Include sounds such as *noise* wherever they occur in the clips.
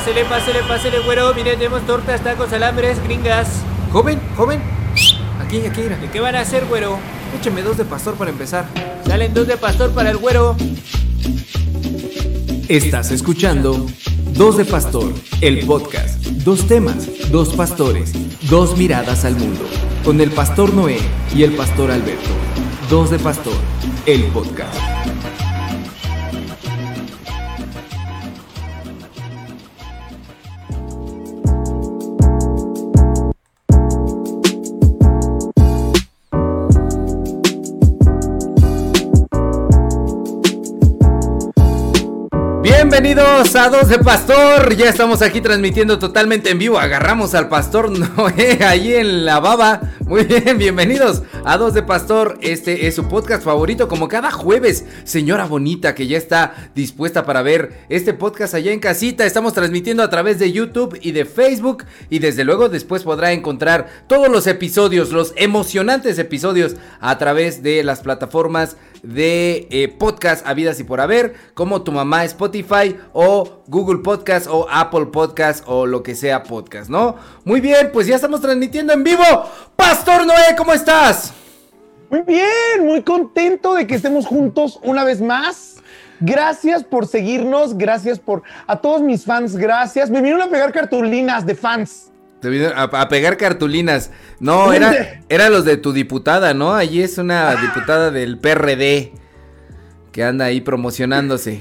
Pásele, pásele, pásele, güero. Mire, tenemos tortas, tacos, alambres, gringas. Joven, joven. Aquí, aquí, mira. ¿De qué van a hacer, güero? Écheme dos de pastor para empezar. Salen dos de pastor para el güero. Estás escuchando Dos de Pastor, el podcast. Dos temas, dos pastores, dos miradas al mundo. Con el pastor Noé y el pastor Alberto. Dos de Pastor, el podcast. Bienvenidos a Dos de Pastor. Ya estamos aquí transmitiendo totalmente en vivo. Agarramos al pastor Noé *laughs* ahí en la baba. Muy bien, bienvenidos a Dos de Pastor. Este es su podcast favorito, como cada jueves. Señora bonita que ya está dispuesta para ver este podcast allá en casita. Estamos transmitiendo a través de YouTube y de Facebook. Y desde luego después podrá encontrar todos los episodios, los emocionantes episodios a través de las plataformas de eh, podcast habidas y por haber, como tu mamá Spotify o Google Podcast o Apple Podcast o lo que sea podcast, ¿no? Muy bien, pues ya estamos transmitiendo en vivo. Pastor Noé, ¿cómo estás? Muy bien, muy contento de que estemos juntos una vez más. Gracias por seguirnos, gracias por a todos mis fans, gracias. Me vinieron a pegar cartulinas de fans. Te vinieron a, a pegar cartulinas. No, era, era los de tu diputada, ¿no? Allí es una diputada del PRD que anda ahí promocionándose.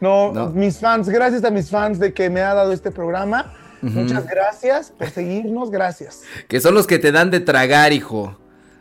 No, No. mis fans, gracias a mis fans de que me ha dado este programa. Muchas gracias por seguirnos, gracias. Que son los que te dan de tragar, hijo.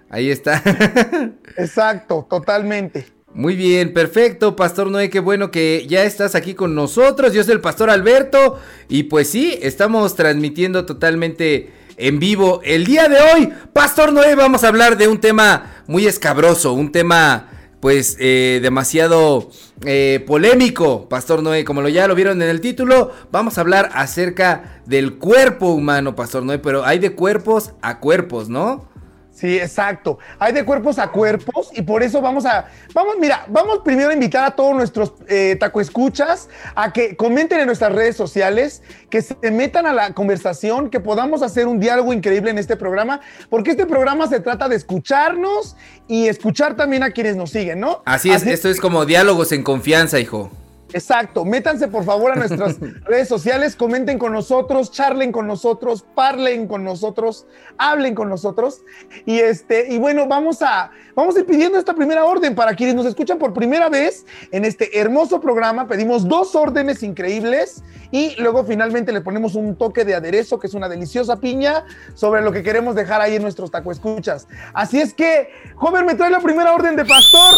Ahí está. *laughs* Exacto, totalmente. Muy bien, perfecto, Pastor Noé, qué bueno que ya estás aquí con nosotros. Yo soy el Pastor Alberto y pues sí, estamos transmitiendo totalmente en vivo. El día de hoy, Pastor Noé, vamos a hablar de un tema muy escabroso, un tema pues eh, demasiado eh, polémico, Pastor Noé, como lo ya lo vieron en el título, vamos a hablar acerca del cuerpo humano, Pastor Noé, pero hay de cuerpos a cuerpos, ¿no? Sí, exacto. Hay de cuerpos a cuerpos y por eso vamos a, vamos, mira, vamos primero a invitar a todos nuestros eh, tacoescuchas a que comenten en nuestras redes sociales, que se metan a la conversación, que podamos hacer un diálogo increíble en este programa, porque este programa se trata de escucharnos y escuchar también a quienes nos siguen, ¿no? Así es, esto es como diálogos en confianza, hijo. Exacto, métanse por favor a nuestras *laughs* redes sociales, comenten con nosotros, charlen con nosotros, parlen con nosotros, hablen con nosotros y este y bueno, vamos a vamos a ir pidiendo esta primera orden para quienes nos escuchan por primera vez en este hermoso programa, pedimos dos órdenes increíbles y luego finalmente le ponemos un toque de aderezo que es una deliciosa piña sobre lo que queremos dejar ahí en nuestros tacoescuchas. Así es que, joven, me trae la primera orden de pastor.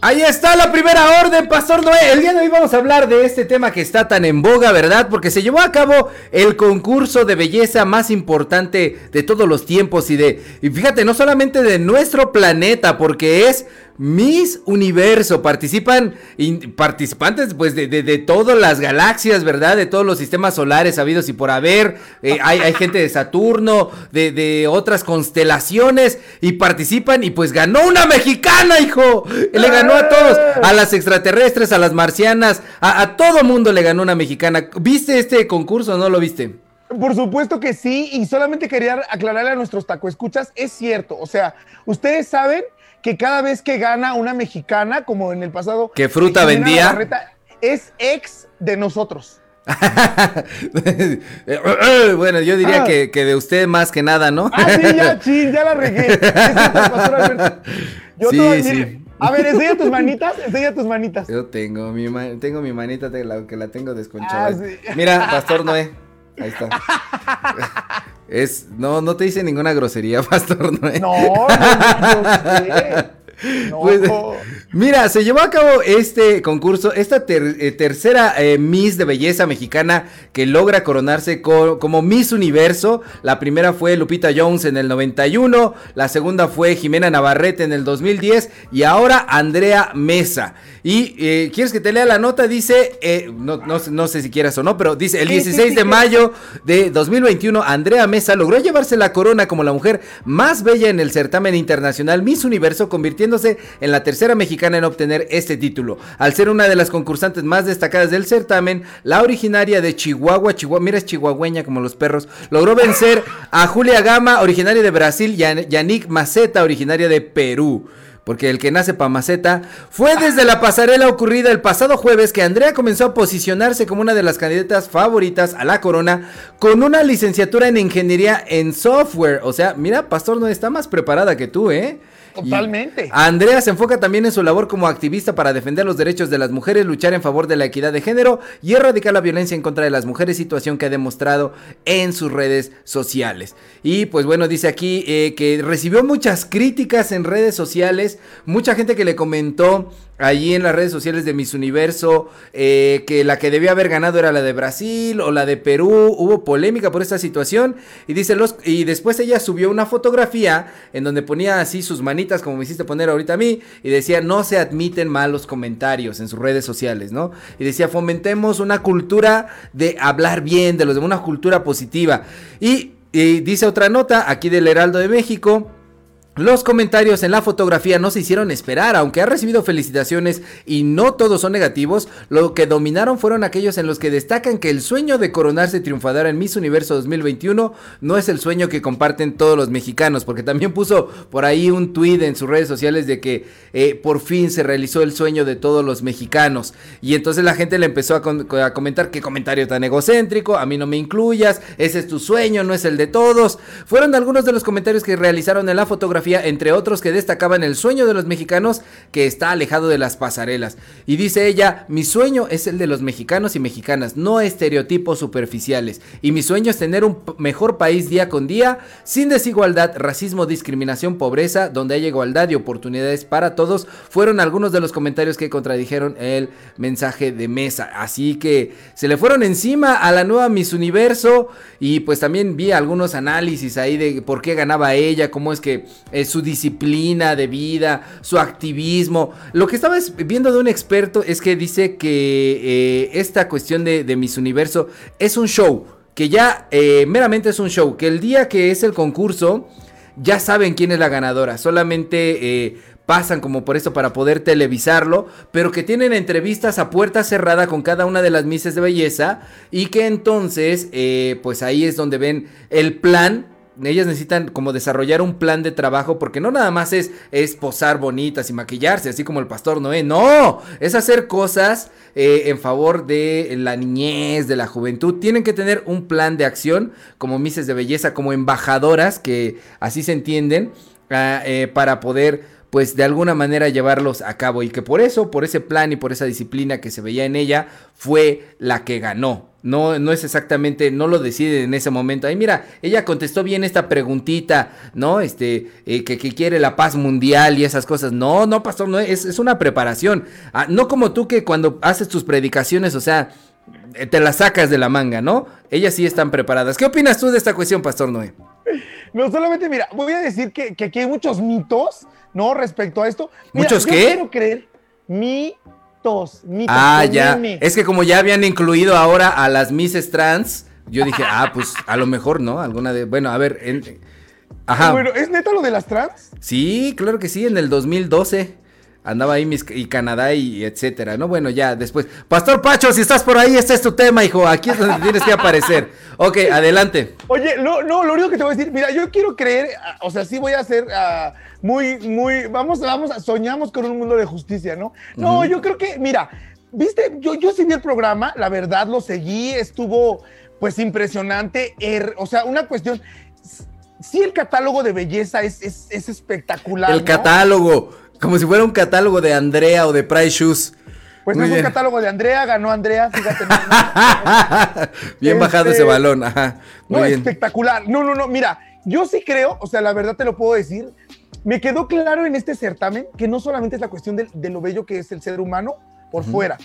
Ahí está la primera orden, Pastor Noé. El día de hoy vamos a hablar de este tema que está tan en boga, ¿verdad? Porque se llevó a cabo el concurso de belleza más importante de todos los tiempos y de, y fíjate, no solamente de nuestro planeta, porque es Miss Universo. Participan participantes pues de, de- de todas las galaxias, ¿verdad? De todos los sistemas solares habidos y por haber. Eh, hay, hay gente de Saturno, de, de otras constelaciones y participan y pues ganó una mexicana, hijo. Le ganó a todos, a las extraterrestres, a las marcianas, a, a todo mundo le ganó una mexicana. ¿Viste este concurso o no lo viste? Por supuesto que sí, y solamente quería aclararle a nuestros tacoescuchas, es cierto, o sea, ustedes saben que cada vez que gana una mexicana, como en el pasado... ¿Qué fruta vendía? Es ex de nosotros. *laughs* bueno, yo diría Ah. que, que de usted más que nada, ¿no? Ah, sí, ya, *laughs* chin, ya la regué. Yo Sí, todavía- sí. A ver, enseña tus manitas, enseña tus manitas. Yo tengo mi, ma- tengo mi manita la, que la tengo desconchada. Ah, sí. Mira, Pastor Noé. Ahí está. *laughs* Es, no, no te dice ninguna grosería, *laughs* Pastor. No, no, no, no sé. No. Pues, mira, se llevó a cabo este concurso, esta ter- eh, tercera eh, Miss de belleza mexicana que logra coronarse co- como Miss Universo. La primera fue Lupita Jones en el 91, la segunda fue Jimena Navarrete en el 2010 y ahora Andrea Mesa. Y eh, quieres que te lea la nota, dice, no, no, sé- no sé si quieras o no, pero dice el Sí, sí, 16 sí, de mayo de 2021, Andrea Mesa logró llevarse la corona como la mujer más bella en el certamen internacional Miss Universo, convirtiéndose en la tercera mexicana en obtener este título. Al ser una de las concursantes más destacadas del certamen, la originaria de Chihuahua, Chihuahua, mira es chihuahueña como los perros, logró vencer a Julia Gama, originaria de Brasil, y a Yannick Maceta, originaria de Perú porque el que nace pa' maceta, fue desde la pasarela ocurrida el pasado jueves que Andrea comenzó a posicionarse como una de las candidatas favoritas a la corona con una licenciatura en ingeniería en software. O sea, mira, Pastor no está más preparada que tú, ¿eh? Totalmente. Andrea se enfoca también en su labor como activista para defender los derechos de las mujeres, luchar en favor de la equidad de género y erradicar la violencia en contra de las mujeres, situación que ha demostrado en sus redes sociales. Y pues bueno, dice aquí eh, que recibió muchas críticas en redes sociales, mucha gente que le comentó allí en las redes sociales de Miss Universo eh, que la que debía haber ganado era la de Brasil o la de Perú. Hubo polémica por esta situación. Y los. Y después ella subió una fotografía en donde ponía así sus manitas, como me hiciste poner ahorita a mí. Y decía, no se admiten malos comentarios en sus redes sociales, ¿no? Y decía, fomentemos una cultura de hablar bien de los de una cultura positiva. y dice otra nota aquí del Heraldo de México. Los comentarios en la fotografía no se hicieron esperar, aunque ha recibido felicitaciones y no todos son negativos, lo que dominaron fueron aquellos en los que destacan que el sueño de coronarse triunfadora en Miss Universo 2021 no es el sueño que comparten todos los mexicanos, porque también puso por ahí un tweet en sus redes sociales de que eh, por fin se realizó el sueño de todos los mexicanos. Y entonces la gente le empezó a, a comentar qué comentario tan egocéntrico, a mí no me incluyas, ese es tu sueño, no es el de todos. Fueron algunos de los comentarios que realizaron en la fotografía entre otros que destacaban el sueño de los mexicanos que está alejado de las pasarelas. Y dice ella, mi sueño es el de los mexicanos y mexicanas, no estereotipos superficiales. Y mi sueño es tener un mejor país día con día, sin desigualdad, racismo, discriminación, pobreza, donde haya igualdad y oportunidades para todos. Fueron algunos de los comentarios que contradijeron el mensaje de mesa. Así que se le fueron encima a la nueva Miss Universo y pues también vi algunos análisis ahí de por qué ganaba ella, cómo es que eh, su disciplina de vida, su activismo. Lo que estaba viendo de un experto es que dice que eh, esta cuestión de, Miss Universo es un show, que ya eh, meramente es un show, que el día que es el concurso ya saben quién es la ganadora, solamente pasan como por eso para poder televisarlo, pero que tienen entrevistas a puerta cerrada con cada una de las mises de belleza y que entonces pues ahí es donde ven el plan ellas necesitan como desarrollar un plan de trabajo porque no nada más es, es posar bonitas y maquillarse, así como el pastor Noé, no, es hacer cosas eh, en favor de la niñez, de la juventud. Tienen que tener un plan de acción como mises de belleza, como embajadoras, que así se entienden, ah, eh, para poder pues de alguna manera llevarlos a cabo y que por eso, por ese plan y por esa disciplina que se veía en ella, fue la que ganó. No, no es exactamente, no lo decide en ese momento. Ay, mira, ella contestó bien esta preguntita, ¿no? Este, eh, que, quiere la paz mundial y esas cosas. No, no, pastor, no, es, es una preparación. Ah, no como tú que cuando haces tus predicaciones, o sea, eh, te las sacas de la manga, ¿no? Ellas sí están preparadas. ¿Qué opinas tú de esta cuestión, Pastor Noé? No, solamente, mira, voy a decir que, que aquí hay muchos mitos, ¿no? Respecto a esto. ¿Muchos yo qué? Quiero creer mitos, mitos. Ah, ya. Es que como ya habían incluido ahora a las Misses Trans, yo dije, *laughs* ah, pues a lo mejor, ¿no? Alguna de. Bueno, a ver. En... Ajá. Bueno, ¿es neta lo de las trans? Sí, claro que sí, en el 2012 andaba ahí mis, y Canadá y etcétera, ¿no? Bueno, ya después. Pastor Pacho, si estás por ahí, este es tu tema, hijo. Aquí es donde tienes que aparecer. Ok, adelante. Oye, no, no, lo único que te voy a decir, mira, yo quiero creer, o sea, sí voy a ser uh, muy, muy, vamos, vamos, soñamos con un mundo de justicia, ¿no? No, yo creo que, mira, viste, yo, yo sí vi el programa, la verdad lo seguí, estuvo pues impresionante, er, o sea, una cuestión, sí el catálogo de belleza es, es, es espectacular. El ¿no? catálogo. Como si fuera un catálogo de Andrea o de Price Shoes. Pues Muy es bien. un catálogo de Andrea, ganó Andrea, fíjate. *laughs* bien este, bajado ese balón, ajá. Muy no, bien. espectacular. No, no, no, mira, yo sí creo, o sea, la verdad te lo puedo decir, me quedó claro en este certamen que no solamente es la cuestión de, de lo bello que es el ser humano por uh -huh. fuera,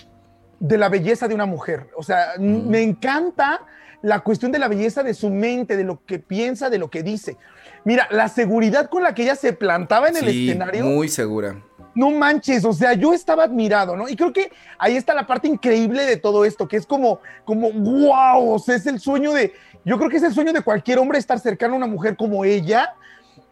de la belleza de una mujer. O sea, uh -huh. me encanta la cuestión de la belleza de su mente, de lo que piensa, de lo que dice. Mira, la seguridad con la que ella se plantaba en sí, el escenario. Muy segura. No manches, o sea, yo estaba admirado, ¿no? Y creo que ahí está la parte increíble de todo esto, que es como, como, wow, o sea, es el sueño de, yo creo que es el sueño de cualquier hombre estar cercano a una mujer como ella.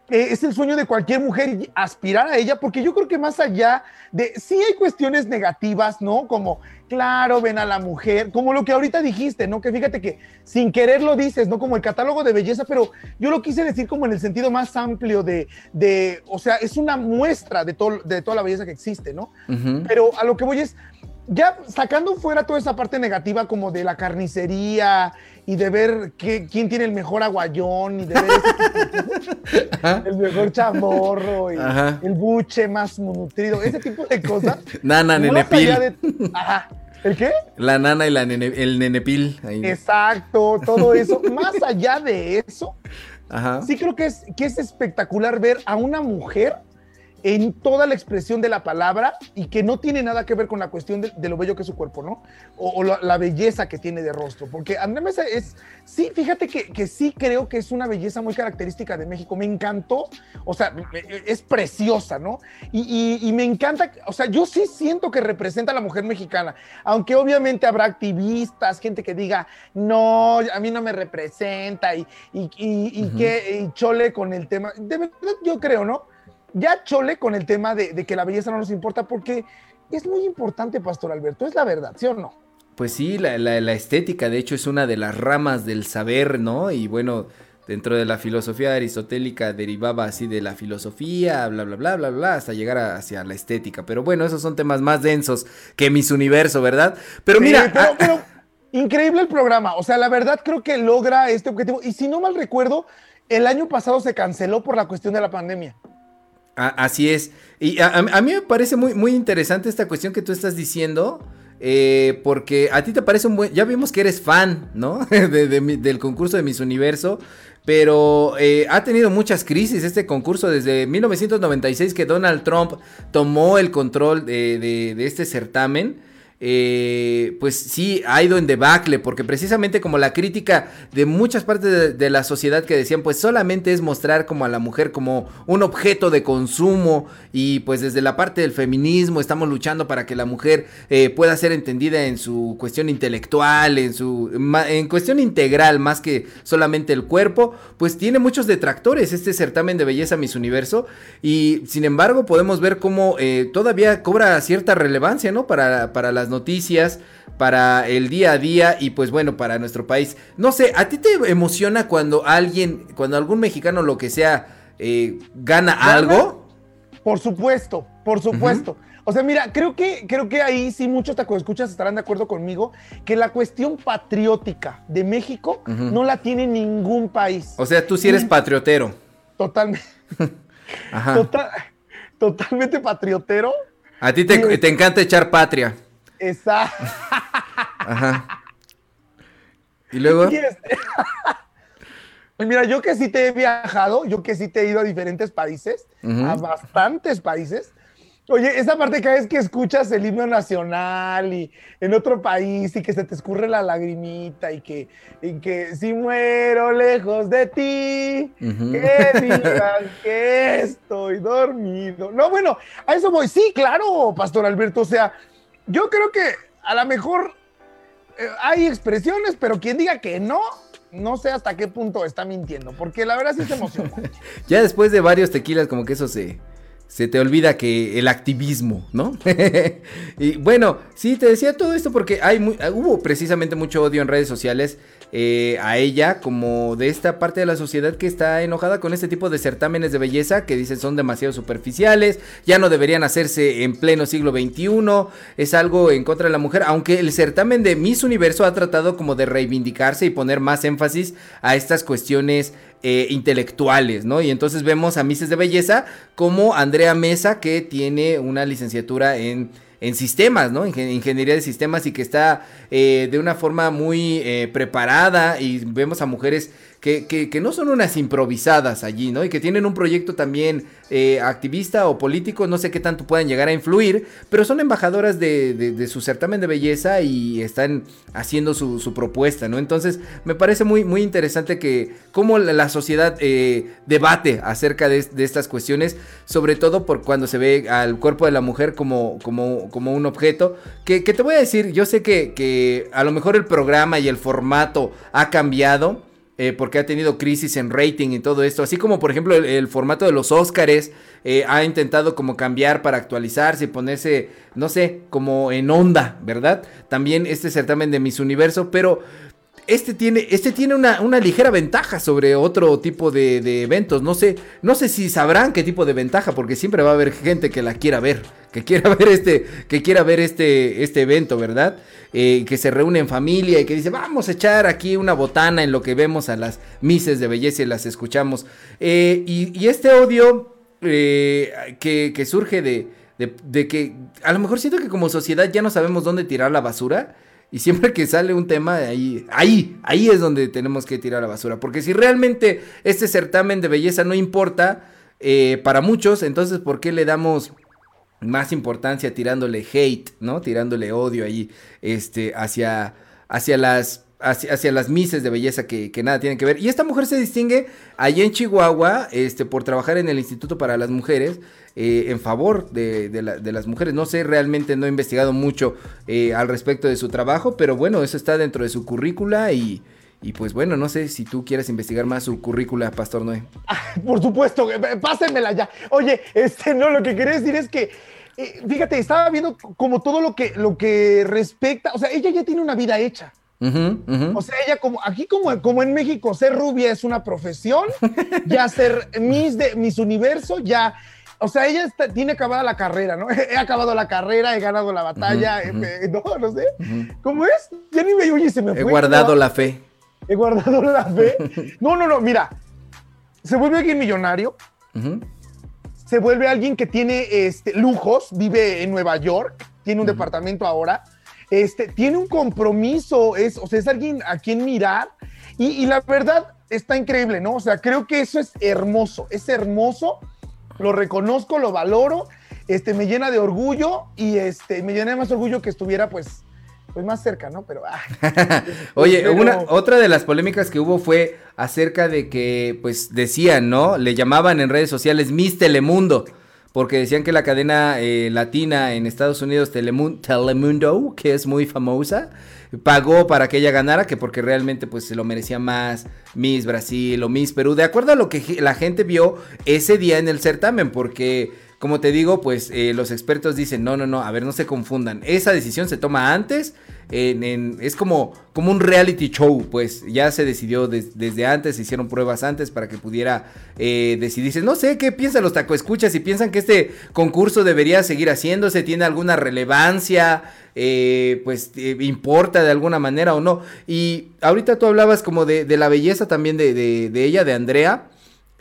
eh, es el sueño de cualquier mujer aspirar a ella, porque yo creo que más allá de, sí hay cuestiones negativas, ¿no? Como, claro, ven a la mujer, como lo que ahorita dijiste, ¿no? Que fíjate que sin querer lo dices, ¿no? Como el catálogo de belleza, pero yo lo quise decir como en el sentido más amplio de, de o sea, es una muestra de, todo, de toda la belleza que existe, ¿no? Pero a lo que voy es, ya sacando fuera toda esa parte negativa como de la carnicería y de ver quién tiene el mejor aguayón y de ver *laughs* el mejor chamorro y el buche más nutrido, ese tipo de cosas. *laughs* Nana, nenepil. ajá. ¿El qué? La nana y la el nenepil. Exacto, todo eso. más allá de eso, sí creo que es, que es espectacular ver a una mujer en toda la expresión de la palabra y que no tiene nada que ver con la cuestión de, lo bello que es su cuerpo, ¿no? O, la, belleza que tiene de rostro. Porque Andrés Mesa es, sí, fíjate que, sí creo que es una belleza muy característica de México. Me encantó, o sea, es preciosa, ¿no? Y, me encanta, o sea, yo sí siento que representa a la mujer mexicana, aunque obviamente habrá activistas, gente que diga, no, a mí no me representa y, y que y chole con el tema. De verdad, yo creo, ¿no? Ya chole con el tema de, que la belleza no nos importa porque es muy importante, Pastor Alberto, es la verdad, ¿sí o no? Pues sí, la, estética de hecho es una de las ramas del saber, ¿no? Y bueno, dentro de la filosofía aristotélica derivaba así de la filosofía, bla, bla, bla, bla, bla, hasta llegar hacia la estética. Pero bueno, esos son temas más densos que mis universo, ¿verdad? Pero mira... Ah, pero, *laughs* increíble el programa, o sea, la verdad creo que logra este objetivo. Y si no mal recuerdo, el año pasado se canceló por la cuestión de la pandemia así es. Y a, mí me parece muy, muy interesante esta cuestión que tú estás diciendo. Eh, porque a ti te parece un buen. Ya vimos que eres fan, ¿no? *laughs* del concurso de Miss Universo. Pero eh, ha tenido muchas crisis este concurso desde 1996 que Donald Trump tomó el control de este certamen. Eh, pues sí ha ido en debacle, porque precisamente como la crítica de muchas partes de, la sociedad que decían, pues solamente es mostrar como a la mujer como un objeto de consumo y pues desde la parte del feminismo estamos luchando para que la mujer eh, pueda ser entendida en su cuestión intelectual, en su en cuestión integral más que solamente el cuerpo, pues tiene muchos detractores este certamen de belleza Miss Universo y sin embargo podemos ver cómo eh, todavía cobra cierta relevancia, ¿no? Para, para las noticias, para el día a día y pues bueno, para nuestro país. No sé, ¿a ti te emociona cuando alguien, cuando algún mexicano, lo que sea, eh, gana algo? Por supuesto, por supuesto. O sea, mira, creo que, creo que ahí sí muchos escuchas estarán de acuerdo conmigo que la cuestión patriótica de México no la tiene ningún país. O sea, tú sí eres patriotero. Totalmente. *laughs* totalmente patriotero. A ti te, te encanta echar patria. Exacto. Ajá. ¿Y luego? *laughs* Mira, yo que sí te he viajado, yo que sí te he ido a diferentes países, a bastantes países. Oye, esa parte cada vez que escuchas el himno nacional y en otro país y que se te escurre la lagrimita y que, que si muero lejos de ti, que digan *laughs* que estoy dormido. No, bueno, a eso voy. Sí, claro, Pastor Alberto, o sea, yo creo que a lo mejor eh, hay expresiones, pero quien diga que no, no sé hasta qué punto está mintiendo, porque la verdad sí se emociona. *laughs* ya después de varios tequilas, como que eso se, se te olvida que el activismo, ¿no? *laughs* y bueno, sí, te decía todo esto porque hay hubo precisamente mucho odio en redes sociales eh, a ella como de esta parte de la sociedad que está enojada con este tipo de certámenes de belleza que dicen son demasiado superficiales, ya no deberían hacerse en pleno siglo XXI, es algo en contra de la mujer, aunque el certamen de Miss Universo ha tratado como de reivindicarse y poner más énfasis a estas cuestiones eh, intelectuales, ¿no? Y entonces vemos a Misses de Belleza como Andrea Mesa que tiene una licenciatura en en sistemas, ¿no? Ingeniería de sistemas y que está eh, de una forma muy eh, preparada y vemos a mujeres que, no son unas improvisadas allí, ¿no? Y que tienen un proyecto también eh, activista o político, no sé qué tanto puedan llegar a influir, pero son embajadoras de, su certamen de belleza y están haciendo su, propuesta, ¿no? Entonces, me parece muy, muy interesante que cómo la, sociedad eh, debate acerca de, estas cuestiones, sobre todo por cuando se ve al cuerpo de la mujer como, como, como un objeto, que, te voy a decir, yo sé que, que a lo mejor el programa y el formato ha cambiado, eh, porque ha tenido crisis en rating y todo esto, así como por ejemplo el, formato de los Óscares eh, ha intentado como cambiar para actualizarse y ponerse, no sé, como en onda, ¿verdad? También este certamen de Miss Universo, pero este tiene, este tiene una, ligera ventaja sobre otro tipo de, eventos. No sé, no sé si sabrán qué tipo de ventaja, porque siempre va a haber gente que la quiera ver, que quiera *laughs* ver este, que quiera ver este, este evento, ¿verdad? Eh, que se reúne en familia y que dice, vamos a echar aquí una botana en lo que vemos a las mises de belleza y las escuchamos. Eh, y, este odio eh, que, surge de, de que a lo mejor siento que como sociedad ya no sabemos dónde tirar la basura. Y siempre que sale un tema, ahí, ahí, ahí es donde tenemos que tirar la basura. Porque si realmente este certamen de belleza no importa eh, para muchos, entonces ¿por qué le damos más importancia tirándole hate, ¿no? Tirándole odio ahí, este, hacia, hacia las hacia, las mises de belleza que, nada tienen que ver. Y esta mujer se distingue allí en Chihuahua este, por trabajar en el Instituto para las Mujeres eh, en favor de, las mujeres. No sé, realmente no he investigado mucho eh, al respecto de su trabajo, pero bueno, eso está dentro de su currícula y... Y pues bueno, no sé si tú quieres investigar más su currícula, Pastor Noé. por supuesto, pásenmela ya. Oye, este, no, lo que quería decir es que, eh, fíjate, estaba viendo como todo lo que, lo que respecta, o sea, ella ya tiene una vida hecha. O sea, ella como aquí como, como en México, ser rubia es una profesión, *laughs* ya ser Miss de Miss Universo, ya, o sea, ella tiene acabada la carrera, ¿no? *laughs* He acabado la carrera, he ganado la batalla, *laughs* no, no sé. ¿Cómo es? Ya ni me oye, se me fue. He guardado la fe. He guardado la fe. No, no, no, mira, se vuelve alguien millonario. Se vuelve alguien que tiene este, lujos, vive en Nueva York, tiene un departamento ahora este, tiene un compromiso, es, o sea, es alguien a quien mirar y, la verdad está increíble, ¿no? O sea, creo que eso es hermoso, es hermoso, lo reconozco, lo valoro, este, me llena de orgullo y este, me llena de más orgullo que estuviera pues pues más cerca, ¿no? Pero. Ah, *laughs* Oye, Una, otra de las polémicas que hubo fue acerca de que, pues decían, ¿no? Le llamaban en redes sociales Miss Telemundo porque decían que la cadena eh, latina en Estados Unidos, Telemundo, que es muy famosa, pagó para que ella ganara, que porque realmente pues se lo merecía más Miss Brasil o Miss Perú, de acuerdo a lo que la gente vio ese día en el certamen, porque como te digo, pues eh, los expertos dicen, no, no, no, a ver, no se confundan. Esa decisión se toma antes, es como, como un reality show, pues ya se decidió desde antes, se hicieron pruebas antes para que pudiera eh, decidirse. No sé qué piensan los taco escuchas, si piensan que este concurso debería seguir haciéndose, tiene alguna relevancia, eh, pues importa de alguna manera o no. Y ahorita tú hablabas como de, la belleza también de, de ella, de Andrea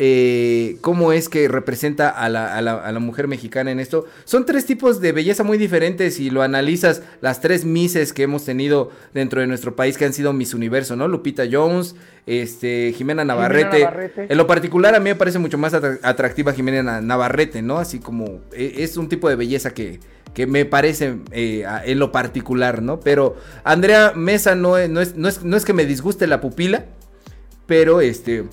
eh, cómo es que representa a la, mujer mexicana en esto. Son tres tipos de belleza muy diferentes y lo analizas las tres Misses que hemos tenido dentro de nuestro país que han sido Miss Universo, ¿no? Lupita Jones, este, Jimena Navarrete. En lo particular a mí me parece mucho más atractiva Jimena Navarrete, ¿no? Así como e, es un tipo de belleza que, que me parece eh, en lo particular, ¿no? Pero Andrea Mesa no no, es, no, es, no es que me disguste la pupila, pero este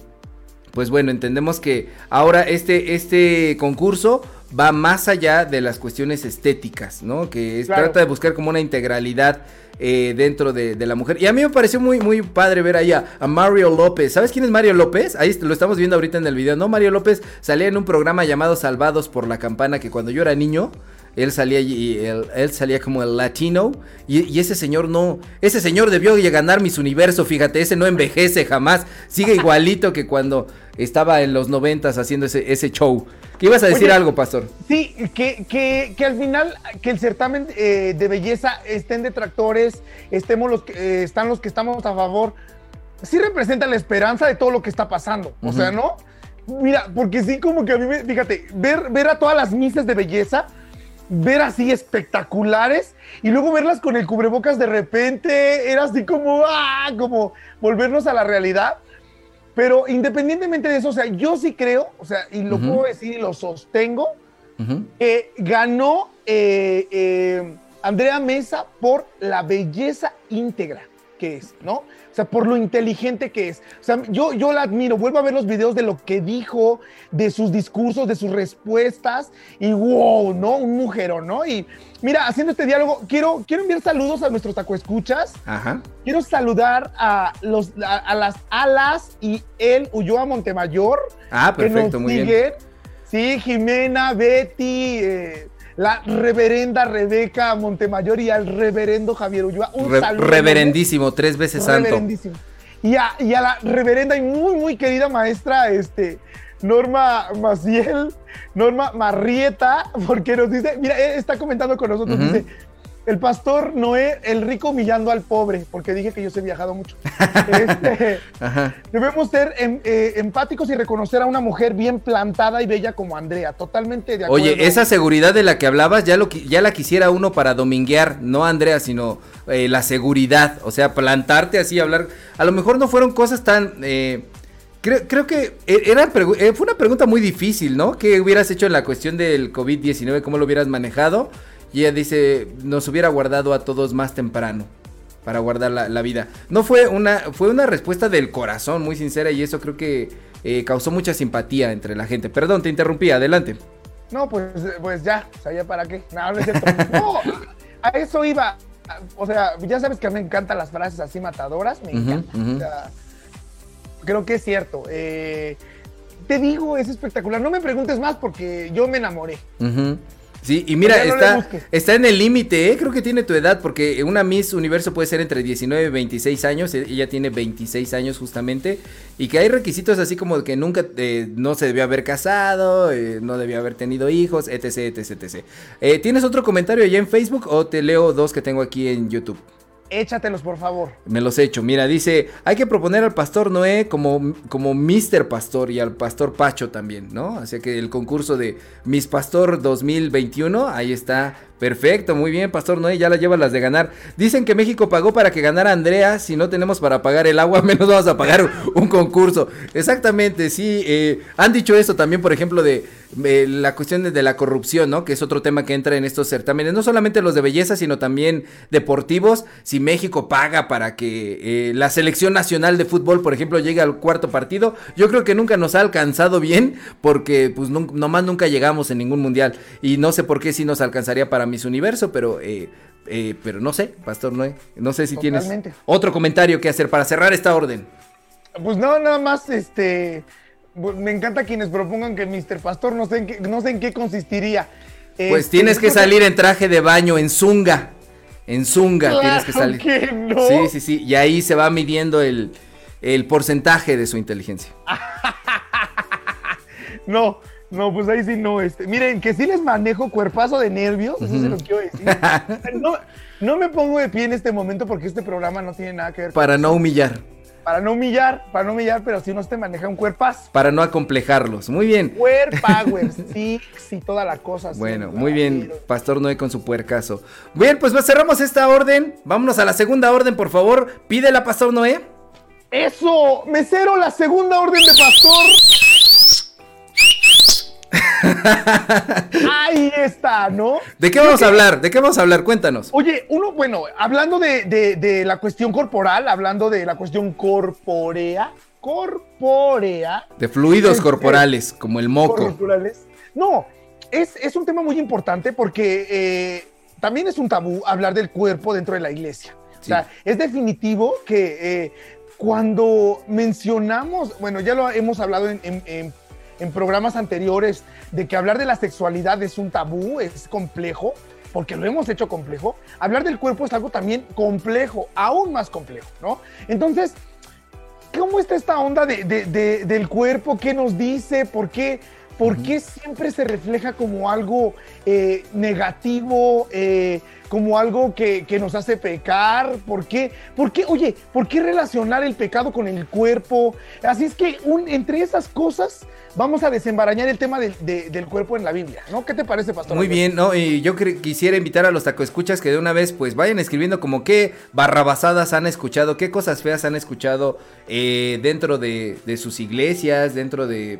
pues bueno, entendemos que ahora este, este concurso va más allá de las cuestiones estéticas, ¿no? Que trata de buscar como una integralidad eh, dentro de, la mujer. Y a mí me pareció muy, muy padre ver ahí a, Mario López. ¿Sabes quién es Mario López? Ahí lo estamos viendo ahorita en el video, ¿no? Mario López salía en un programa llamado Salvados por la Campana que cuando yo era niño él salía y él, salía como el latino y, ese señor no, ese señor debió ganar mis universo, fíjate, ese no envejece jamás, sigue *laughs* igualito que cuando estaba en los noventas haciendo ese, ese show. ¿Qué ibas a decir algo, pastor? Sí, que, que, que, al final que el certamen eh, de belleza estén detractores, estemos los que, eh, están los que estamos a favor, sí representa la esperanza de todo lo que está pasando, o sea, ¿no? Mira, porque sí como que a mí, me, fíjate, ver, ver a todas las misas de belleza, ver así espectaculares y luego verlas con el cubrebocas de repente era así como, ah, como volvernos a la realidad. Pero independientemente de eso, o sea, yo sí creo, o sea, y lo puedo decir y lo sostengo, que ganó eh, eh, Andrea Mesa por la belleza íntegra. que es, ¿no? O sea, por lo inteligente que es. O sea, yo, yo la admiro, vuelvo a ver los videos de lo que dijo, de sus discursos, de sus respuestas, y wow, ¿no? Un mujerón, ¿no? Y mira, haciendo este diálogo, quiero, quiero enviar saludos a nuestros tacoescuchas. Ajá. Quiero saludar a, los, a, a las Alas y el Ulloa Montemayor. Ah, que nos perfecto, muy bien. Sí, Jimena, Betty, eh, la reverenda Rebeca Montemayor y al reverendo Javier Ulloa. Un Re- saludo. reverendísimo, tres veces santo. Reverendísimo. Y a, y a la reverenda y muy, muy querida maestra, este, Norma Maciel, Norma Marrieta, *laughs* porque nos dice, mira, eh, está comentando con nosotros, dice, el pastor Noé, el rico humillando al pobre, porque dije que yo sé viajado mucho. *laughs* Este, Ajá. debemos ser em- eh, empáticos y reconocer a una mujer bien plantada y bella como Andrea, totalmente de acuerdo. Oye, esa seguridad de la que hablabas ya, lo, ya la quisiera uno para dominguear, no Andrea, sino eh, la seguridad, o sea, plantarte así, hablar. A lo mejor no fueron cosas tan... eh, creo, creo que e- era eh, fue una pregunta muy difícil, ¿no? ¿Qué hubieras hecho en la cuestión del COVID-19? ¿Cómo lo hubieras manejado? Y ella dice, nos hubiera guardado a todos más temprano para guardar la, la vida. No fue una, fue una respuesta del corazón muy sincera y eso creo que eh, causó mucha simpatía entre la gente. Perdón, te interrumpí, adelante. No, pues, pues ya, o sea, ya para qué. No, no es cierto. No, a eso iba. O sea, ya sabes que a mí me encantan las frases así matadoras, me Ujú, encantan. ujú. O sea, creo que es cierto. Eh, te digo, es espectacular. No me preguntes más porque yo me enamoré. Ujú. Sí, y mira, Ya no le está, está en el límite, ¿eh? creo que tiene tu edad, porque una Miss Universo puede ser entre 19 y 26 años, e- ella tiene 26 años justamente, y que hay requisitos así como que nunca, eh, no se debió haber casado, eh, no debió haber tenido hijos, etc, etc, etc. Eh, ¿Tienes otro comentario allá en Facebook o te leo dos que tengo aquí en YouTube? Échatelos, por favor. Me los echo. Mira, dice, hay que proponer al pastor Noé como, como Mr. Pastor y al pastor Pacho también, ¿no? Así que el concurso de Miss Pastor 2021, ahí está. Perfecto, muy bien, Pastor Noé, ya la lleva las de ganar. Dicen que México pagó para que ganara Andrea, si no tenemos para pagar el agua, *laughs* menos vamos a pagar un concurso. Exactamente, sí, eh, han dicho eso también, por ejemplo, de eh, la cuestión de, de la corrupción, ¿no? Que es otro tema que entra en estos certámenes, no solamente los de belleza, sino también deportivos. Si México paga para que eh, la selección nacional de fútbol, por ejemplo, llegue al cuarto partido, yo creo que nunca nos ha alcanzado bien, porque pues nun- nomás nunca llegamos en ningún mundial. Y no sé por qué sí nos alcanzaría para Miss Universo, pero... eh, eh, pero no sé, Pastor Noé, no sé si Totalmente. tienes otro comentario que hacer para cerrar esta orden. Pues no, nada más, este. Me encanta quienes propongan que Mr. Pastor no sé en qué, no sé en qué consistiría. Pues Este, tienes que salir en traje de baño, en zunga. En zunga Claro tienes que salir. que no. Sí, sí, sí. Y ahí se va midiendo el, el porcentaje de su inteligencia. *laughs* No, no, pues ahí sí no. Este. Miren, que sí les manejo cuerpazo de nervios, eso se lo quiero decir. *laughs* No, no me pongo de pie en este momento porque este programa no tiene nada que ver con- Para no humillar, para no humillar, para no humillar, pero si uno te maneja un cuerpazo. para no acomplejarlos. Muy bien. *laughs* Power, six y toda la cosa. Bueno, muy bien, Pastor Noé con su puercaso. Bien, pues, pues, cerramos esta orden. Vámonos a la segunda orden, por favor. Pídela, Pastor Noé. Eso, mesero, la segunda orden de pastor. *laughs* Ahí está, ¿no? ¿De qué vamos a hablar? ¿De qué vamos a hablar? Cuéntanos. Oye, uno, bueno, hablando de, de- de la cuestión corporal, hablando de la cuestión corpórea, corpórea, De fluidos Este- *laughs* corporales, como el moco. corporales. No, es, es un tema muy importante porque eh, también es un tabú hablar del cuerpo dentro de la iglesia. O sea, es definitivo que eh, cuando mencionamos, bueno, ya lo hemos hablado en, en- en- en programas anteriores, de que hablar de la sexualidad es un tabú, es complejo, porque lo hemos hecho complejo. Hablar del cuerpo es algo también complejo, aún más complejo, ¿no? Entonces, ¿Cómo está esta onda de- de- de- del cuerpo? ¿Qué nos dice? ¿Por qué, por qué siempre se refleja como algo eh, negativo, eh, como algo que, que nos hace pecar? ¿Por qué, por qué, oye, por qué relacionar el pecado con el cuerpo? Así es que un- entre esas cosas vamos a desembarañar el tema del, de- del cuerpo en la Biblia, ¿no? ¿Qué te parece, Pastor? Muy bien, ¿no? Y yo quisiera invitar a los tacoescuchas que de una vez pues vayan escribiendo como qué barrabasadas han escuchado, qué cosas feas han escuchado eh, dentro de, de sus iglesias, dentro de,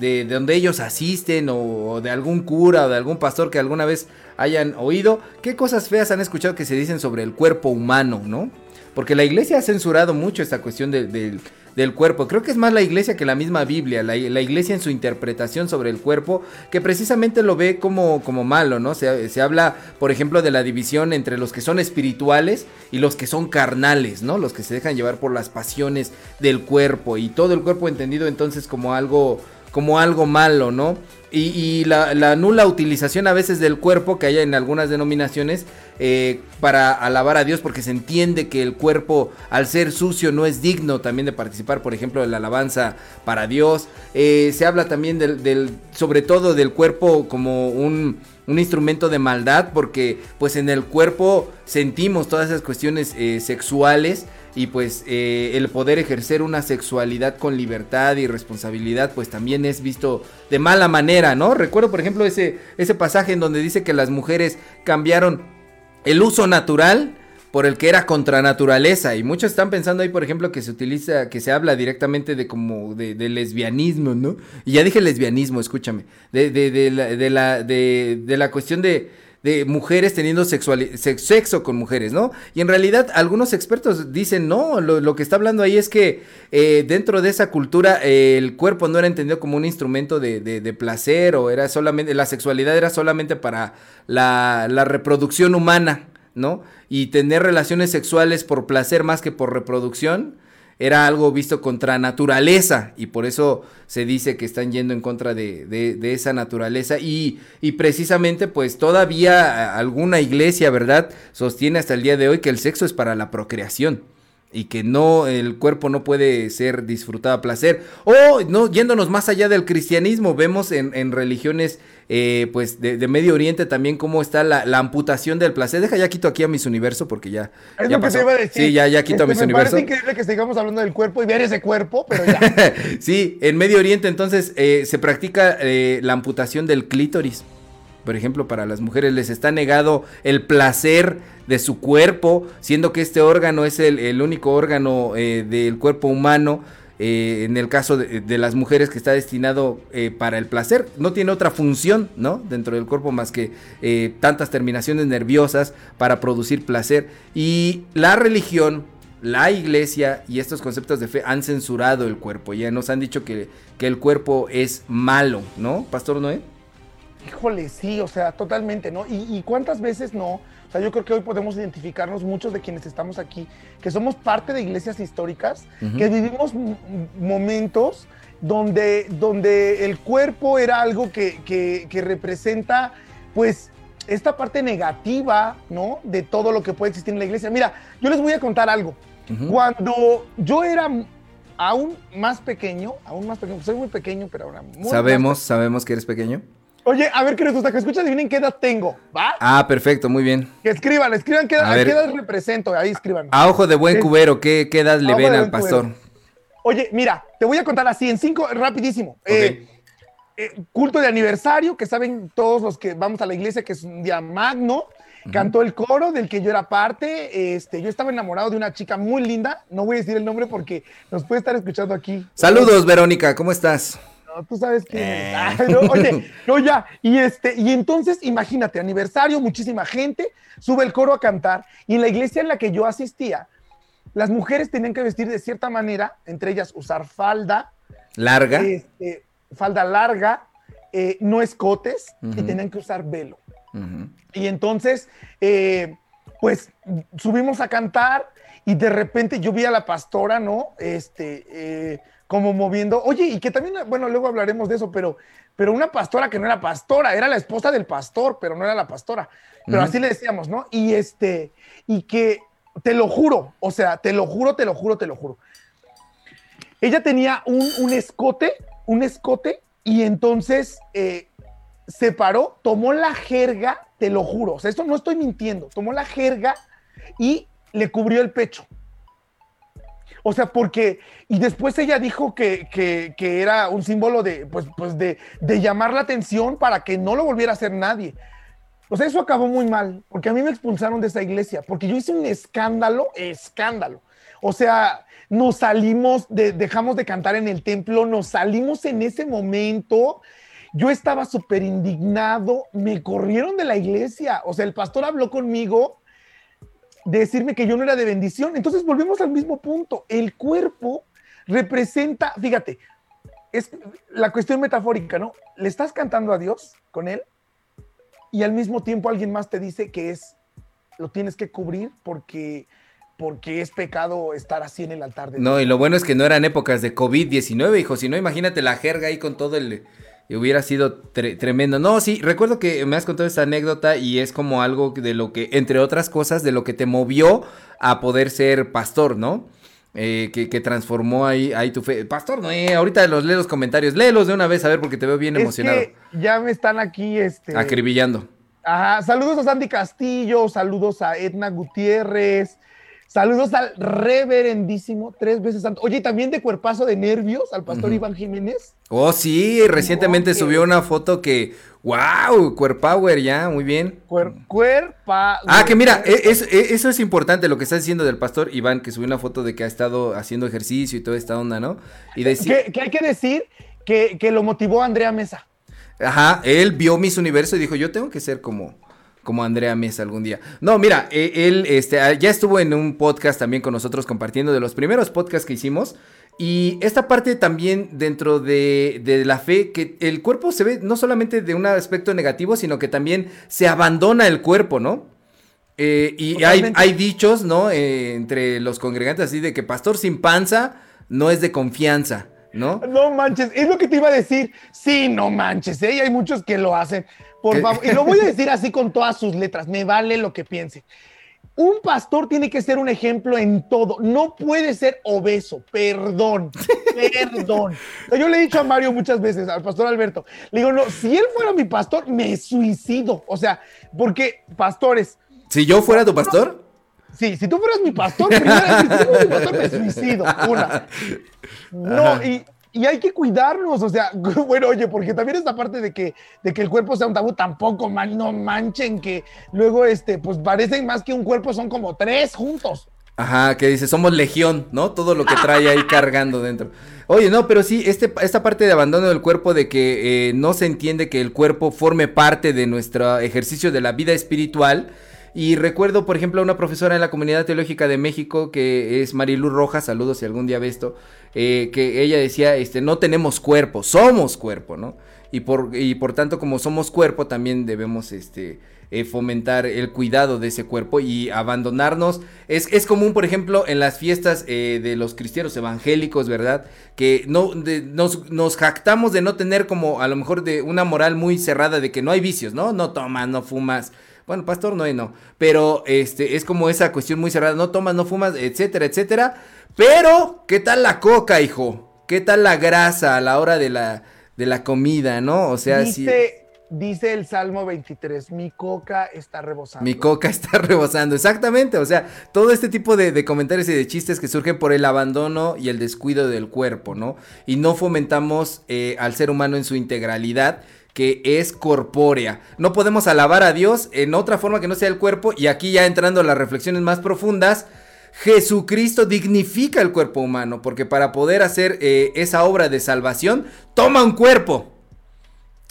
de, de donde ellos asisten o, de algún cura o de algún pastor que alguna vez hayan oído, qué cosas feas han escuchado que se dicen sobre el cuerpo humano, ¿no? porque la iglesia ha censurado mucho esta cuestión del cuerpo. Creo que es más la iglesia que la misma Biblia, la, iglesia en su interpretación sobre el cuerpo, que precisamente lo ve como, como malo, ¿no? Se, se, habla, por ejemplo, de la división entre los que son espirituales y los que son carnales, ¿no? Los que se dejan llevar por las pasiones del cuerpo y todo el cuerpo entendido entonces como algo como algo malo, ¿no? Y, la, nula utilización a veces del cuerpo que hay en algunas denominaciones eh, para alabar a Dios porque se entiende que el cuerpo al ser sucio no es digno también de participar por ejemplo de la alabanza para Dios eh, se habla también del, sobre todo del cuerpo como un, instrumento de maldad porque pues en el cuerpo sentimos todas esas cuestiones eh, sexuales y pues eh, el poder ejercer una sexualidad con libertad y responsabilidad pues también es visto de mala manera, ¿no? Recuerdo por ejemplo ese, ese pasaje en donde dice que las mujeres cambiaron el uso natural por el que era contra naturaleza y muchos están pensando ahí por ejemplo que se utiliza que se habla directamente de como de, lesbianismo no y ya dije lesbianismo escúchame de, de, la, de la de, de la cuestión de de mujeres teniendo sexo con mujeres, ¿no? Y en realidad algunos expertos dicen, no, lo, que está hablando ahí es que eh, dentro de esa cultura el cuerpo no era entendido como un instrumento de, placer o era solamente, la sexualidad era solamente para la, la reproducción humana, ¿no? Y tener relaciones sexuales por placer más que por reproducción era algo visto contra naturaleza y por eso se dice que están yendo en contra de, de, esa naturaleza y, y, precisamente pues todavía alguna iglesia, ¿verdad? Sostiene hasta el día de hoy que el sexo es para la procreación y que no el cuerpo no puede ser disfrutado a placer. O no yéndonos más allá del cristianismo vemos en, en religiones eh, pues de, Medio Oriente también cómo está la, amputación del placer. Deja ya quito aquí a mis universo porque ya es lo que te iba a decir. Sí ya ya quito a mis universo. parece increíble que sigamos hablando del cuerpo y ver ese cuerpo pero ya. *laughs* Sí en Medio Oriente entonces eh, se practica eh, la amputación del clítoris por ejemplo, para las mujeres les está negado el placer de su cuerpo, siendo que este órgano es el, único órgano eh, del cuerpo humano. Eh, en el caso de, las mujeres que está destinado eh, para el placer, no tiene otra función, ¿no? Dentro del cuerpo más que tantas terminaciones nerviosas para producir placer. Y la religión, la iglesia y estos conceptos de fe han censurado el cuerpo. Ya nos han dicho que, que el cuerpo es malo, ¿no, Pastor Noé? Híjole, sí, o sea, totalmente, ¿no? Y, cuántas veces no. O sea, yo creo que hoy podemos identificarnos muchos de quienes estamos aquí, que somos parte de iglesias históricas, que vivimos momentos donde, donde el cuerpo era algo que, que, representa, pues, esta parte negativa, ¿no? De todo lo que puede existir en la iglesia. Mira, yo les voy a contar algo. Cuando yo era aún más pequeño, aún más pequeño, soy muy pequeño, pero ahora muy Sabemos, sabemos que eres pequeño. Oye, a ver qué les gusta, que escuchen, adivinen qué edad tengo, ¿va? Ah, perfecto, muy bien. Que escriban, escriban qué edad, qué edad represento, ahí escriban. A ojo de buen cubero, ¿qué, qué edad le ven al pastor? Oye, mira, te voy a contar así en cinco, rapidísimo. Eh, eh, culto de aniversario, que saben todos los que vamos a la iglesia, que es un día magno. Cantó el coro del que yo era parte. Este, yo estaba enamorado de una chica muy linda. No voy a decir el nombre porque nos puede estar escuchando aquí. Saludos, Verónica, ¿cómo estás? Tú sabes quién eh. oye, no, ya. Y, este, y entonces, imagínate, aniversario, muchísima gente, sube el coro a cantar. Y en la iglesia en la que yo asistía, las mujeres tenían que vestir de cierta manera, entre ellas usar falda. Larga. Este, falda larga, eh, no escotes, y tenían que usar velo. Y entonces, eh, pues subimos a cantar y de repente yo vi a la pastora, ¿no? Este, como moviendo. Oye, y que también, bueno, luego hablaremos de eso, pero, pero una pastora que no era pastora, era la esposa del pastor, pero no era la pastora. Pero así le decíamos, ¿no? Y este, y que te lo juro, o sea, te lo juro, te lo juro, te lo juro. Ella tenía un, escote, un escote, y entonces eh, se paró, tomó la jerga, te lo juro, o sea, esto no estoy mintiendo, tomó la jerga y le cubrió el pecho. O sea, porque, y después ella dijo que, era un símbolo de, pues, pues de, llamar la atención para que no lo volviera a hacer nadie. O sea, eso acabó muy mal, porque a mí me expulsaron de esa iglesia, porque yo hice un escándalo, escándalo. O sea, nos salimos, dejamos de cantar en el templo, nos salimos en ese momento. Yo estaba súper indignado, me corrieron de la iglesia. O sea, el pastor habló conmigo decirme que yo no era de bendición. Entonces volvemos al mismo punto. El cuerpo representa, fíjate, es la cuestión metafórica, ¿no? Le estás cantando a Dios con él y al mismo tiempo alguien más te dice que es, lo tienes que cubrir porque porque es pecado estar así en el altar de Dios. No, y lo bueno es que no eran épocas de COVID-19, hijo, si no, imagínate la jerga ahí con todo el... Hubiera sido tremendo. No, sí, recuerdo que me has contado esta anécdota y es como algo de lo que, entre otras cosas, de lo que te movió a poder ser pastor, ¿no? Eh, que, transformó ahí, ahí tu fe. Pastor, no, eh, ahorita los leo los comentarios. Léelos de una vez a ver porque te veo bien emocionado. ya me están aquí este, acribillando. Ajá, saludos a Sandy Castillo, saludos a Edna Gutiérrez, Saludos al reverendísimo, tres veces santo. Oye, también de cuerpazo de nervios al pastor Iván Jiménez. Oh, sí, recientemente subió una foto que, wow, cuerpower ya, muy bien. Cuer, cuerpa. Ah, que mira, e, e, eso es importante lo que está diciendo del pastor Iván, que subió una foto de que ha estado haciendo ejercicio y toda esta onda, ¿no? Y decir... que, hay que decir que, que lo motivó Andrea Mesa. Ajá, él vio Miss Universo y dijo, yo tengo que ser como como Andrea Mesa algún día. No, mira, e, él este, ah, ya estuvo en un podcast también con nosotros compartiendo de los primeros podcasts que hicimos. Y esta parte también dentro de, la fe, que el cuerpo se ve no solamente de un aspecto negativo, sino que también se abandona el cuerpo, ¿no? Eh, y hay, hay, dichos, ¿no? Eh, entre los congregantes así de que pastor sin panza no es de confianza. ¿No? No manches, es lo que te iba a decir. Sí, no manches, ¿eh? hay muchos que lo hacen. Por favor, y lo voy a decir así con todas sus letras, me vale lo que piense. Un pastor tiene que ser un ejemplo en todo, no puede ser obeso, perdón, *laughs* perdón. Yo le he dicho a Mario muchas veces, al pastor Alberto, le digo, no, si él fuera mi pastor, me suicido. O sea, porque pastores... Si yo fuera tu pastor... Sí, si tú fueras mi pastor, primero, si tú fueras mi pastor, me suicido. Una. *laughs* No, y, y hay que cuidarnos, o sea, *laughs* bueno, oye, porque también esta parte de que, de que el cuerpo sea un tabú, tampoco, man, no manchen, que luego, este, pues parecen más que un cuerpo, son como tres juntos. Ajá, que dice, somos legión, ¿no? Todo lo que trae ahí *laughs* cargando dentro. Oye, no, pero sí, este, esta parte de abandono del cuerpo, de que eh, no se entiende que el cuerpo forme parte de nuestro ejercicio de la vida espiritual, y recuerdo, por ejemplo, a una profesora en la Comunidad Teológica de México, que es Marilu Rojas, saludos si algún día ve esto, eh, que ella decía, este, no tenemos cuerpo, somos cuerpo, ¿no? Y por, y por tanto, como somos cuerpo, también debemos, este, eh, fomentar el cuidado de ese cuerpo y abandonarnos. Es, es común, por ejemplo, en las fiestas eh, de los cristianos evangélicos, ¿verdad? Que no, nos, nos, jactamos de no tener como a lo mejor de una moral muy cerrada de que no hay vicios, ¿no? No tomas, no fumas, bueno, pastor no, no. Pero este es como esa cuestión muy cerrada. No tomas, no fumas, etcétera, etcétera. Pero, ¿qué tal la coca, hijo? ¿Qué tal la grasa a la hora de la, de la comida, no? O sea, dice, Dice el Salmo 23, mi coca está rebosando. Mi coca *laughs* está rebosando, exactamente. O sea, todo este tipo de, comentarios y de chistes que surgen por el abandono y el descuido del cuerpo, ¿no? Y no fomentamos eh, al ser humano en su integralidad que es corpórea. No podemos alabar a Dios en otra forma que no sea el cuerpo. Y aquí ya entrando a las reflexiones más profundas, Jesucristo dignifica el cuerpo humano, porque para poder hacer eh, esa obra de salvación, toma un cuerpo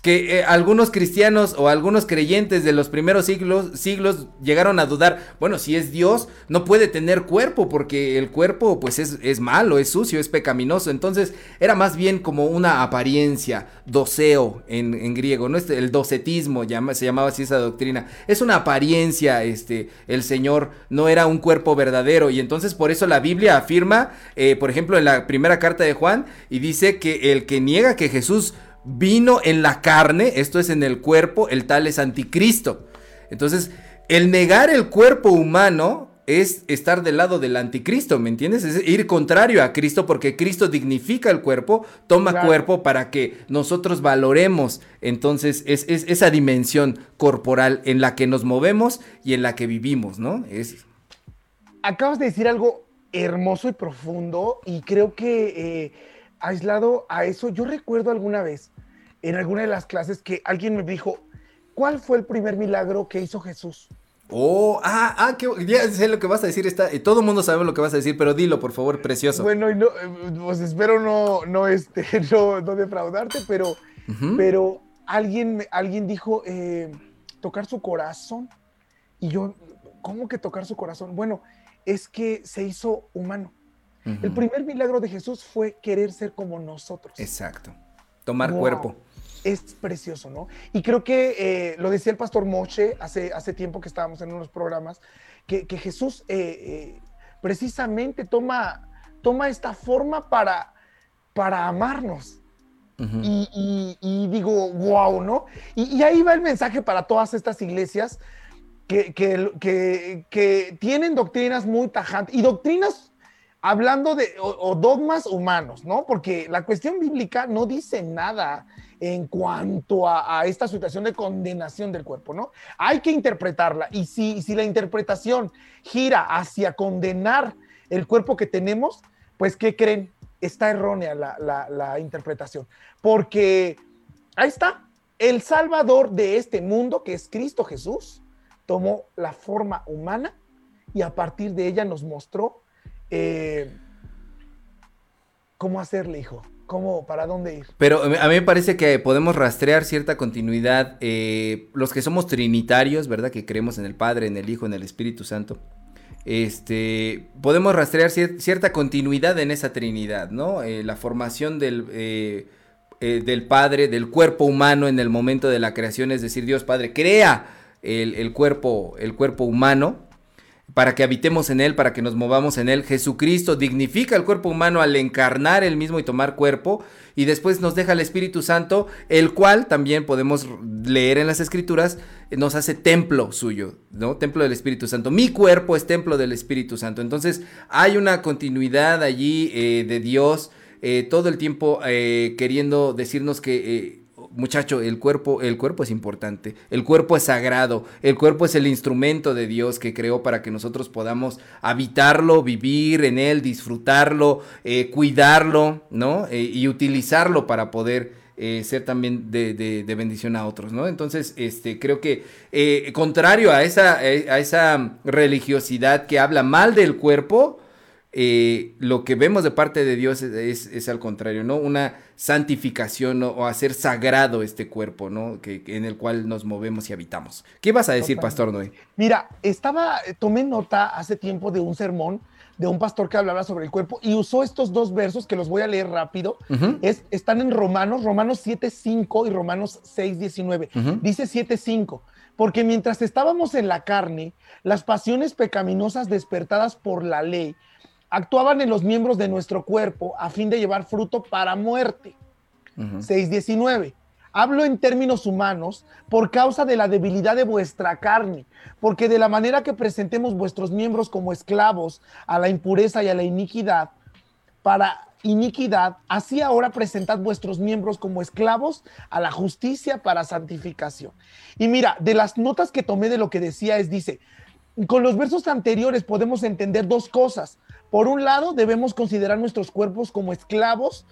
que eh, algunos cristianos o algunos creyentes de los primeros siglos, siglos llegaron a dudar, bueno, si es Dios, no puede tener cuerpo porque el cuerpo pues es, es malo, es sucio, es pecaminoso, entonces era más bien como una apariencia, doceo en, griego, ¿no? Este, el docetismo se llamaba así esa doctrina, es una apariencia, este, el Señor no era un cuerpo verdadero. Y entonces por eso la Biblia afirma, eh, por ejemplo, en la primera carta de Juan y dice que el que niega que Jesús vino en la carne, esto es en el cuerpo, el tal es anticristo. Entonces, el negar el cuerpo humano es estar del lado del anticristo, ¿me entiendes? Es ir contrario a Cristo porque Cristo dignifica el cuerpo, toma cuerpo para que nosotros valoremos entonces es, esa dimensión corporal en la que nos movemos y en la que vivimos, ¿no? Es... Acabas de decir algo hermoso y profundo y creo que eh, aislado a eso, yo recuerdo alguna vez en alguna de las clases que alguien me dijo, ¿cuál fue el primer milagro que hizo Jesús? Oh, ah, ah, ya sé lo que vas a decir, está, todo el mundo sabe lo que vas a decir, pero dilo, por favor, precioso. Bueno, y no, eh, pues espero no, no, este, *laughs* no, defraudarte, pero, pero alguien, alguien dijo eh, tocar su corazón y yo ¿cómo que tocar su corazón? Bueno, es que se hizo humano. El primer milagro de Jesús fue querer ser como nosotros. Exacto. Tomar cuerpo. Es precioso, ¿no? Y creo que eh, lo decía el pastor Moche hace, hace tiempo que estábamos en unos programas, que, Jesús eh, eh, precisamente toma, toma esta forma para, para amarnos. y, digo, wow, ¿no? Y, ahí va el mensaje para todas estas iglesias que, que, tienen doctrinas muy tajantes y doctrinas hablando de o, dogmas humanos, ¿no? Porque la cuestión bíblica no dice nada en cuanto a, esta situación de condenación del cuerpo, ¿no? Hay que interpretarla y si, si la interpretación gira hacia condenar el cuerpo que tenemos, pues ¿qué creen? Está errónea la, la interpretación, porque ahí está, el Salvador de este mundo, que es Cristo Jesús, tomó la forma humana y a partir de ella nos mostró eh, cómo hacerle, hijo. ¿Cómo, para dónde ir? Pero a mí me parece que podemos rastrear cierta continuidad. Eh, los que somos trinitarios, ¿verdad? Que creemos en el Padre, en el Hijo, en el Espíritu Santo. Este, podemos rastrear cierta continuidad en esa Trinidad, ¿no? Eh, la formación del, del Padre, del cuerpo humano en el momento de la creación, es decir, Dios Padre crea el, cuerpo, el cuerpo humano para que habitemos en él, para que nos movamos en él. Jesucristo dignifica el cuerpo humano al encarnar él mismo y tomar cuerpo, y después nos deja el Espíritu Santo, el cual también podemos leer en las Escrituras, nos hace templo suyo, ¿no? Templo del Espíritu Santo. Mi cuerpo es templo del Espíritu Santo. Entonces hay una continuidad allí eh, de Dios. Eh, todo el tiempo eh, queriendo decirnos que muchacho, el cuerpo, el cuerpo es importante, el cuerpo es sagrado, el cuerpo es el instrumento de Dios que creó para que nosotros podamos habitarlo, vivir en él, disfrutarlo, eh, cuidarlo, ¿no? Eh, y utilizarlo para poder eh, ser también de, bendición a otros, ¿no? Entonces, este, creo que contrario a esa, a esa religiosidad que habla mal del cuerpo, eh, lo que vemos de parte de Dios es, al contrario, ¿no? Una santificación o hacer sagrado este cuerpo, ¿no? Que, en el cual nos movemos y habitamos. ¿Qué vas a decir, Pastor Noé? Mira, estaba, tomé nota hace tiempo de un sermón de un pastor que hablaba sobre el cuerpo y usó estos dos versos que los voy a leer rápido. es, están en Romanos, Romanos 7.5 y Romanos 6.19. Dice 7.5 porque mientras estábamos en la carne, las pasiones pecaminosas despertadas por la ley actuaban en los miembros de nuestro cuerpo a fin de llevar fruto para muerte. 6.19. Hablo en términos humanos por causa de la debilidad de vuestra carne, porque de la manera que presentemos vuestros miembros como esclavos a la impureza y a la iniquidad, para iniquidad, así ahora presentad vuestros miembros como esclavos a la justicia para santificación. Y mira, de las notas que tomé de lo que decía es, dice, con los versos anteriores podemos entender dos cosas. Por un lado, debemos considerar nuestros cuerpos como esclavos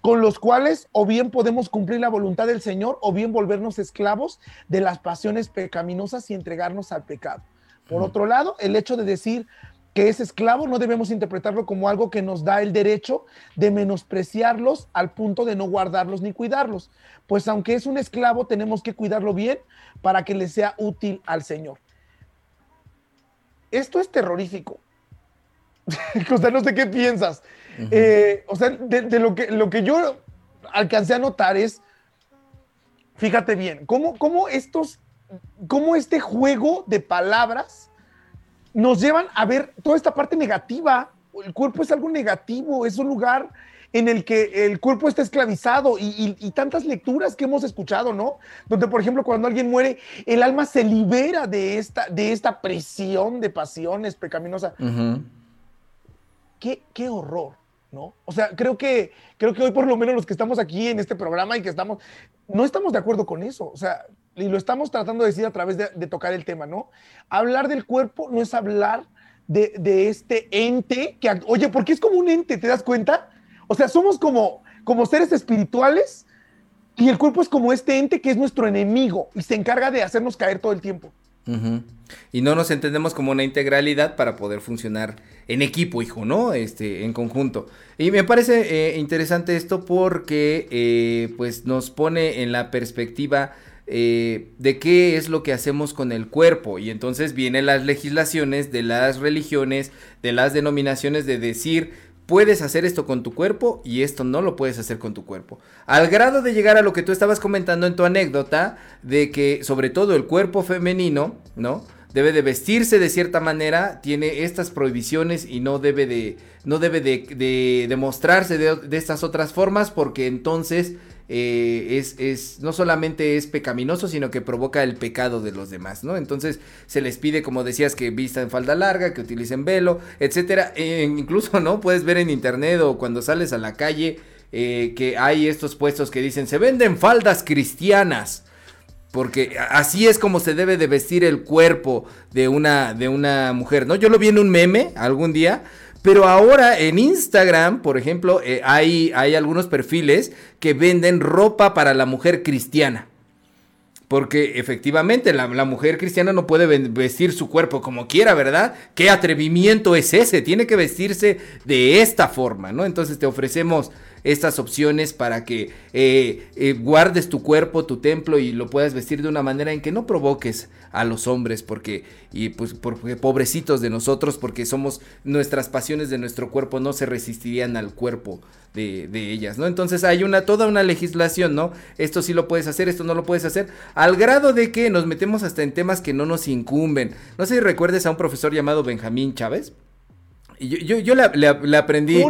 con los cuales o bien podemos cumplir la voluntad del Señor o bien volvernos esclavos de las pasiones pecaminosas y entregarnos al pecado. Por otro lado, el hecho de decir que es esclavo no debemos interpretarlo como algo que nos da el derecho de menospreciarlos al punto de no guardarlos ni cuidarlos, pues aunque es un esclavo tenemos que cuidarlo bien para que le sea útil al Señor. Esto es terrorífico. *laughs* o sea, no sé qué piensas. Eh, o sea, de, lo, que, lo que yo alcancé a notar es, fíjate bien, cómo, cómo estos, cómo este juego de palabras nos llevan a ver toda esta parte negativa. El cuerpo es algo negativo, es un lugar en el que el cuerpo está esclavizado y, tantas lecturas que hemos escuchado, ¿no? Donde, por ejemplo, cuando alguien muere, el alma se libera de esta, de esta presión de pasiones pecaminosas qué, horror, ¿no? O sea, creo que, creo que hoy por lo menos los que estamos aquí en este programa y que estamos, no estamos de acuerdo con eso, o sea, y lo estamos tratando de decir a través de, tocar el tema, ¿no? Hablar del cuerpo no es hablar de, de, este ente que, oye, porque es como un ente, ¿te das cuenta? O sea, somos como, como seres espirituales y el cuerpo es como este ente que es nuestro enemigo y se encarga de hacernos caer todo el tiempo. Y no nos entendemos como una integralidad para poder funcionar en equipo, hijo, ¿no? Este, en conjunto. Y me parece eh, interesante esto porque, eh, pues, nos pone en la perspectiva eh, de qué es lo que hacemos con el cuerpo. Y entonces vienen las legislaciones de las religiones, de las denominaciones de decir, puedes hacer esto con tu cuerpo y esto no lo puedes hacer con tu cuerpo. Al grado de llegar a lo que tú estabas comentando en tu anécdota, de que sobre todo el cuerpo femenino, ¿no? Debe de vestirse de cierta manera, tiene estas prohibiciones y no debe de, no debe de, de, mostrarse de, de estas otras formas porque entonces eh, es, es, no solamente es pecaminoso, sino que provoca el pecado de los demás, ¿no? Entonces se les pide, como decías, que vistan falda larga, que utilicen velo, etcétera. E incluso, ¿no? Puedes ver en internet o cuando sales a la calle eh, que hay estos puestos que dicen, se venden faldas cristianas. Porque así es como se debe de vestir el cuerpo de una, de una mujer, ¿no? Yo lo vi en un meme algún día pero ahora en Instagram, por ejemplo, eh, hay, hay algunos perfiles que venden ropa para la mujer cristiana. Porque efectivamente la, la, mujer cristiana no puede vestir su cuerpo como quiera, ¿verdad? ¿Qué atrevimiento es ese? Tiene que vestirse de esta forma, ¿no? Entonces te ofrecemos estas opciones para que eh, eh, guardes tu cuerpo, tu templo y lo puedas vestir de una manera en que no provoques a los hombres, porque, y pues, porque pobrecitos de nosotros, porque somos, nuestras pasiones de nuestro cuerpo no se resistirían al cuerpo de, de, ellas, ¿no? Entonces hay una, toda una legislación, ¿no? Esto sí lo puedes hacer, esto no lo puedes hacer, al grado de que nos metemos hasta en temas que no nos incumben. No sé si recuerdes a un profesor llamado Benjamín Chávez. Yo, yo, yo le aprendí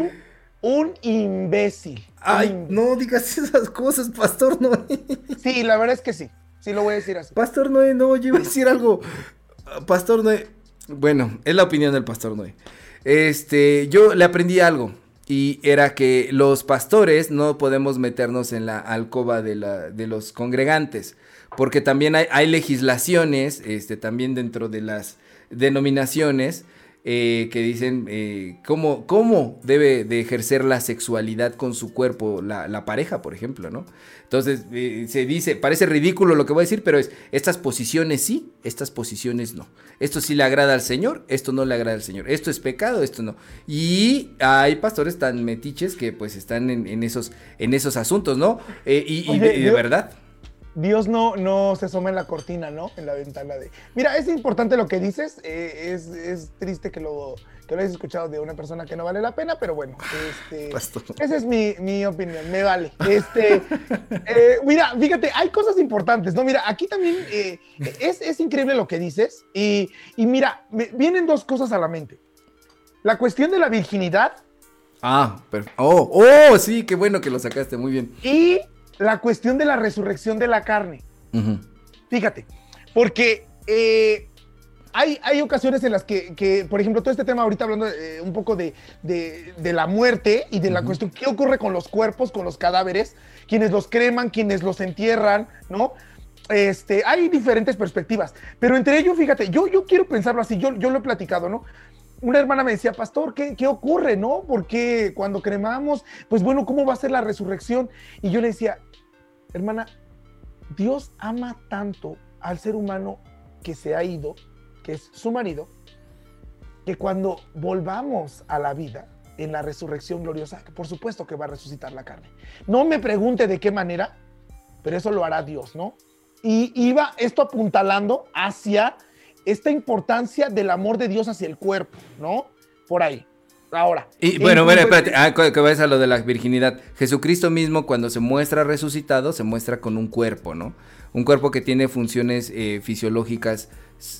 un imbécil. Ay, no digas esas cosas, Pastor Noé. Sí, la verdad es que sí. Sí lo voy a decir así. Pastor Noé, no, yo iba a decir algo. Pastor Noé. Bueno, es la opinión del Pastor Noé. Este, yo le aprendí algo. Y era que los pastores no podemos meternos en la alcoba de, la, de los congregantes. Porque también hay, hay legislaciones, este, también dentro de las denominaciones eh, que dicen eh, cómo, cómo, debe de ejercer la sexualidad con su cuerpo la, pareja, por ejemplo, ¿no? Entonces eh, se dice, parece ridículo lo que voy a decir, pero es, estas posiciones sí, estas posiciones no. Esto sí le agrada al Señor, esto no le agrada al Señor. Esto es pecado, esto no. Y hay pastores tan metiches que pues están en, esos, en esos asuntos, ¿no? y, de verdad. Dios no, no se asoma en la cortina, ¿no? En la ventana de... Mira, es importante lo que dices, eh, es, es, triste que lo, que lo hayas escuchado de una persona que no vale la pena, pero bueno, este, *laughs* esa es mi, mi, opinión, me vale. Este, *laughs* eh, mira, fíjate, hay cosas importantes, ¿no? Mira, aquí también eh, es, es, increíble lo que dices y, y mira, me, vienen dos cosas a la mente. La cuestión de la virginidad. Ah, perfecto. Oh, oh, sí, qué bueno que lo sacaste, muy bien. Y la cuestión de la resurrección de la carne. Fíjate, porque eh, hay, hay, ocasiones en las que, por ejemplo, todo este tema ahorita hablando eh, un poco de, la muerte y de la cuestión, ¿qué ocurre con los cuerpos, con los cadáveres? Quienes los creman, quienes los entierran, ¿no? Este, hay diferentes perspectivas, pero entre ellos, fíjate, yo, yo quiero pensarlo así, yo, yo lo he platicado, ¿no? una hermana me decía, pastor, ¿qué, ¿qué, ocurre, no? Porque cuando cremamos, pues bueno, ¿cómo va a ser la resurrección? Y yo le decía, hermana, Dios ama tanto al ser humano que se ha ido, que es su marido, que cuando volvamos a la vida, en la resurrección gloriosa, por supuesto que va a resucitar la carne. No me pregunte de qué manera, pero eso lo hará Dios, ¿no? Y iba esto apuntalando hacia esta importancia del amor de Dios hacia el cuerpo, ¿no? Por ahí. Ahora. Y bueno, bueno, espérate, ah, que vayas a lo de la virginidad. Jesucristo mismo, cuando se muestra resucitado, se muestra con un cuerpo, ¿no? Un cuerpo que tiene funciones eh, fisiológicas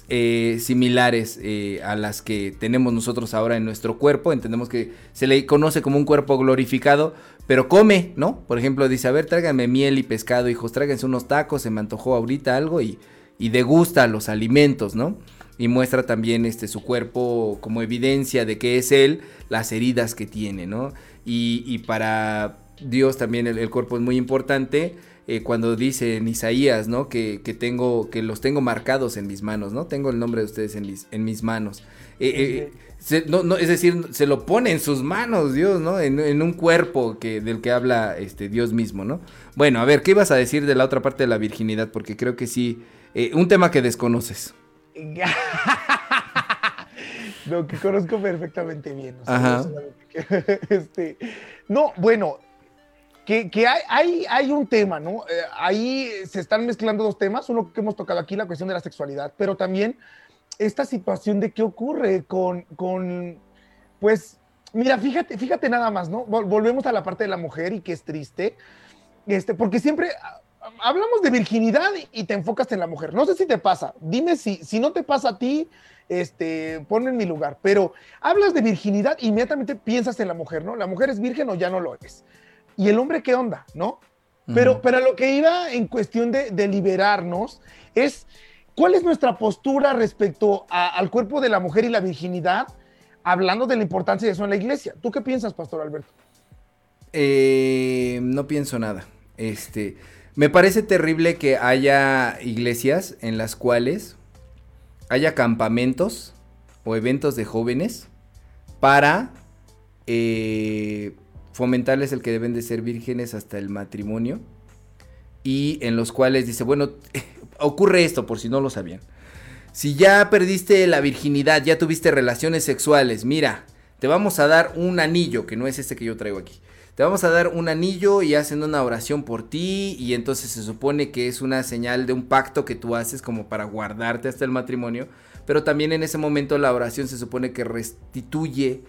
eh, similares eh, a las que tenemos nosotros ahora en nuestro cuerpo. Entendemos que se le conoce como un cuerpo glorificado, pero come, ¿no? Por ejemplo, dice, a ver, tráiganme miel y pescado, hijos, tráiganse unos tacos, se me antojó ahorita algo y, y degusta los alimentos, ¿no? Y muestra también este, su cuerpo como evidencia de que es él, las heridas que tiene, ¿no? Y, para Dios también el, cuerpo es muy importante. Eh, cuando dice en Isaías, ¿no? Que, tengo, que los tengo marcados en mis manos, ¿no? Tengo el nombre de ustedes en mis, en mis manos. Eh, eh, no, es decir, se lo pone en sus manos Dios, ¿no? En, un cuerpo que, del que habla este, Dios mismo, ¿no? Bueno, a ver, ¿qué ibas a decir de la otra parte de la virginidad? Porque creo que sí, un tema que desconoces. *laughs* no, que conozco perfectamente bien. *laughs* este, no, bueno, que, que hay, hay, hay, un tema, ¿no? Eh, ahí se están mezclando dos temas, uno que hemos tocado aquí, la cuestión de la sexualidad, pero también esta situación de qué ocurre con, con pues, mira, fíjate, fíjate nada más, ¿no? Volvemos a la parte de la mujer y que es triste, este, porque siempre hablamos de virginidad y te enfocas en la mujer. No sé si te pasa, dime si, si no te pasa a ti, este, pon en mi lugar, pero hablas de virginidad, inmediatamente piensas en la mujer, ¿no? La mujer es virgen o ya no lo es. ¿Y el hombre qué onda, no? Pero, pero lo que iba en cuestión de, de, liberarnos es cuál es nuestra postura respecto al cuerpo de la mujer y la virginidad, hablando de la importancia de eso en la iglesia. ¿Tú qué piensas, Pastor Alberto? Eh, no pienso nada. Este, me parece terrible que haya iglesias en las cuales haya campamentos o eventos de jóvenes para eh, fomentarles el que deben de ser vírgenes hasta el matrimonio y en los cuales dice, bueno, *laughs* ocurre esto por si no lo sabían. Si ya perdiste la virginidad, ya tuviste relaciones sexuales, mira, te vamos a dar un anillo, que no es este que yo traigo aquí te vamos a dar un anillo y hacen una oración por ti y entonces se supone que es una señal de un pacto que tú haces como para guardarte hasta el matrimonio, pero también en ese momento la oración se supone que restituye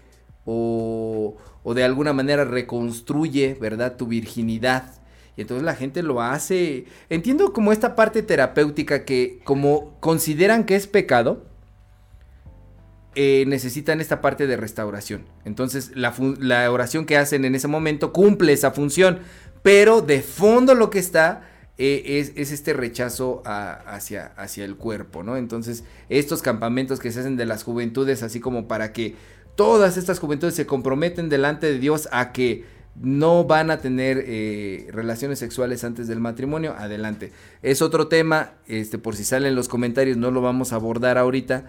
o, o de alguna manera reconstruye, ¿verdad? Tu virginidad. Y entonces la gente lo hace. Entiendo como esta parte terapéutica que como consideran que es pecado, eh, necesitan esta parte de restauración. Entonces la, oración que hacen en ese momento cumple esa función, pero de fondo lo que está eh, es, este rechazo hacia, hacia el cuerpo, ¿no? Entonces estos campamentos que se hacen de las juventudes, así como para que todas estas juventudes se comprometen delante de Dios a que no van a tener eh, relaciones sexuales antes del matrimonio, adelante. Es otro tema, este, por si salen los comentarios, no lo vamos a abordar ahorita.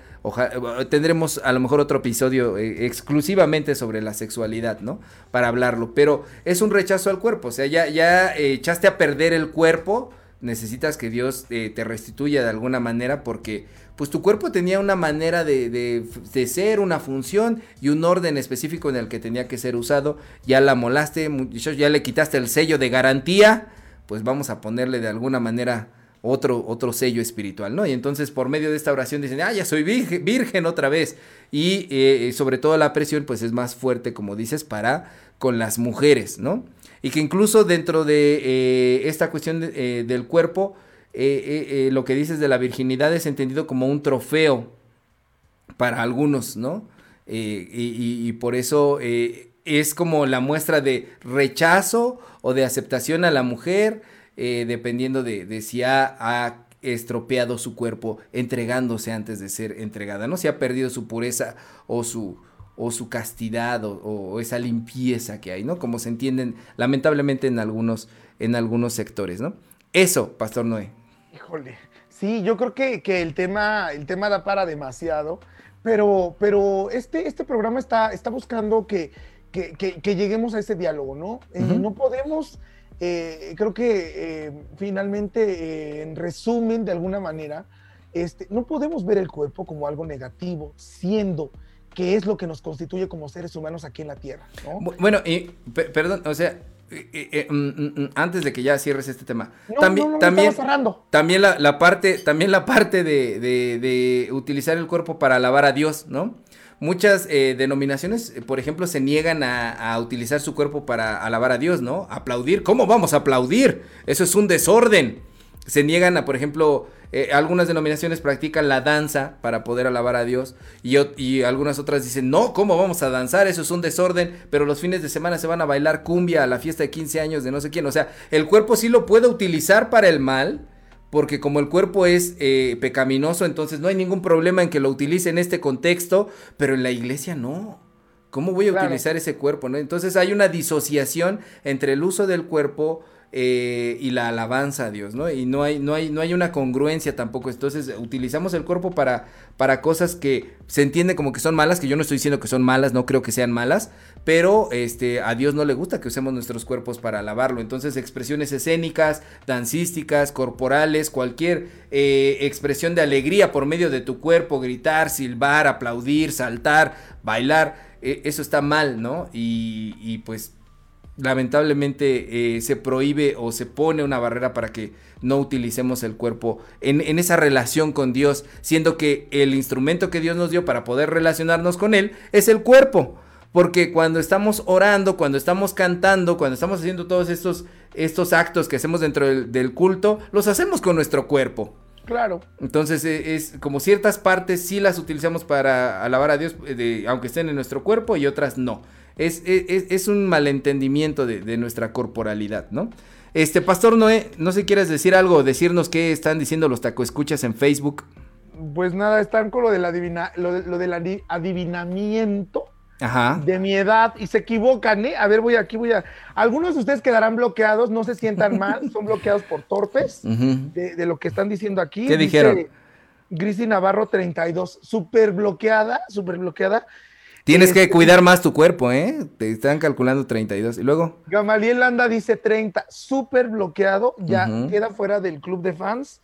tendremos a lo mejor otro episodio eh, exclusivamente sobre la sexualidad, ¿no? Para hablarlo. Pero es un rechazo al cuerpo. O sea, ya, ya eh, echaste a perder el cuerpo. Necesitas que Dios te restituya de alguna manera porque pues tu cuerpo tenía una manera de, ser, una función y un orden específico en el que tenía que ser usado. Ya la molaste, ya le quitaste el sello de garantía, pues vamos a ponerle de alguna manera otro, otro sello espiritual, ¿no? Y entonces por medio de esta oración dicen, ah, ya soy virgen, otra vez. Y eh, sobre todo la presión, pues es más fuerte, como dices, para con las mujeres, ¿no? Y que incluso dentro de eh, esta cuestión eh, del cuerpo, eh, eh, eh, lo que dices de la virginidad es entendido como un trofeo para algunos, ¿no? Y, por eso es como la muestra de rechazo o de aceptación a la mujer, dependiendo de, si ha, estropeado su cuerpo entregándose antes de ser entregada, ¿no? Si ha perdido su pureza o su, o su castidad o, esa limpieza que hay, ¿no? Como se entienden lamentablemente en algunos, en algunos sectores, ¿no? Eso, Pastor Noé. Híjole, sí, yo creo que, el, tema, el tema da para demasiado, pero, pero este, este programa está, está buscando que, que, lleguemos a ese diálogo, ¿no? Eh, no podemos, eh, creo que eh, finalmente, en resumen, de alguna manera, este, no podemos ver el cuerpo como algo negativo, siendo que es lo que nos constituye como seres humanos aquí en la Tierra. ¿no? Bueno, y perdón, o sea, Mm, mm, mm, antes de que ya cierres este tema, también, también, también la, parte, también la parte de, utilizar el cuerpo para alabar a Dios, ¿no? Muchas eh, denominaciones, eh, por ejemplo, se niegan a, a, utilizar su cuerpo para alabar a Dios, ¿no? Aplaudir, ¿cómo vamos a aplaudir? Eso es un desorden. Se niegan a, por ejemplo, eh, algunas denominaciones practican la danza para poder alabar a Dios y, y, algunas otras dicen, no, ¿cómo vamos a danzar? Eso es un desorden, pero los fines de semana se van a bailar cumbia a la fiesta de 15 años de no sé quién. O sea, el cuerpo sí lo puede utilizar para el mal, porque como el cuerpo es eh, pecaminoso, entonces no hay ningún problema en que lo utilice en este contexto, pero en la iglesia no. ¿Cómo voy a utilizar ese cuerpo? ¿no? Entonces hay una disociación entre el uso del cuerpo, eh, y la alabanza a Dios, ¿no? Y no hay, no hay, no hay una congruencia tampoco. Entonces utilizamos el cuerpo para, para cosas que se entiende como que son malas, que yo no estoy diciendo que son malas, no creo que sean malas, pero este, a Dios no le gusta que usemos nuestros cuerpos para alabarlo. Entonces expresiones escénicas, dancísticas, corporales, cualquier eh, expresión de alegría por medio de tu cuerpo, gritar, silbar, aplaudir, saltar, bailar, eh, eso está mal, ¿no? Y, y pues lamentablemente eh, se prohíbe o se pone una barrera para que no utilicemos el cuerpo en, en, esa relación con Dios, siendo que el instrumento que Dios nos dio para poder relacionarnos con Él es el cuerpo. Porque cuando estamos orando, cuando estamos cantando, cuando estamos haciendo todos estos, estos actos que hacemos dentro del, del culto, los hacemos con nuestro cuerpo. Claro. Entonces e, es, como ciertas partes sí las utilizamos para alabar a Dios, de, aunque estén en nuestro cuerpo, y otras no. Es, es, es un malentendimiento de, de, nuestra corporalidad, ¿no? Este, Pastor Noé, no sé, ¿quieres decir algo? Decirnos qué están diciendo los tacoescuchas en Facebook. Pues nada, están con lo del, adivina, lo, de, lo del adivinamiento. Ajá. de mi edad y se equivocan, ¿eh? A ver, voy aquí, voy a. Algunos de ustedes quedarán bloqueados, no se sientan mal, son bloqueados por torpes *laughs* uh -huh. de, de, lo que están diciendo aquí. ¿Qué Dice dijeron? Grisi Navarro 32, súper bloqueada, súper bloqueada. Tienes que cuidar más tu cuerpo, ¿eh? Te están calculando 32. ¿Y luego? Gamaliel Landa dice 30, súper bloqueado, ya uh -huh. queda fuera del club de fans.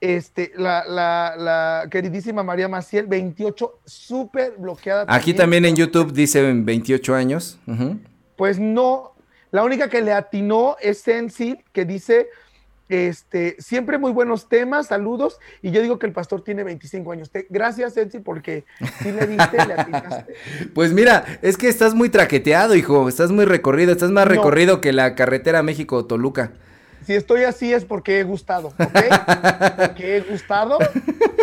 Este, la, la, la, queridísima María Maciel, 28, súper bloqueada. Aquí también, también en YouTube dice 28 años. Uh -huh. Pues no, la única que le atinó es Sensi, que dice, este, siempre muy buenos temas, saludos, y yo digo que el pastor tiene 25 años. Te, gracias, Sensi, porque sí le diste, le atinaste. *laughs* Pues mira, es que estás muy traqueteado, hijo, estás muy recorrido, estás más no. recorrido que la carretera México-Toluca si estoy así es porque he gustado, ¿ok? *laughs* porque he gustado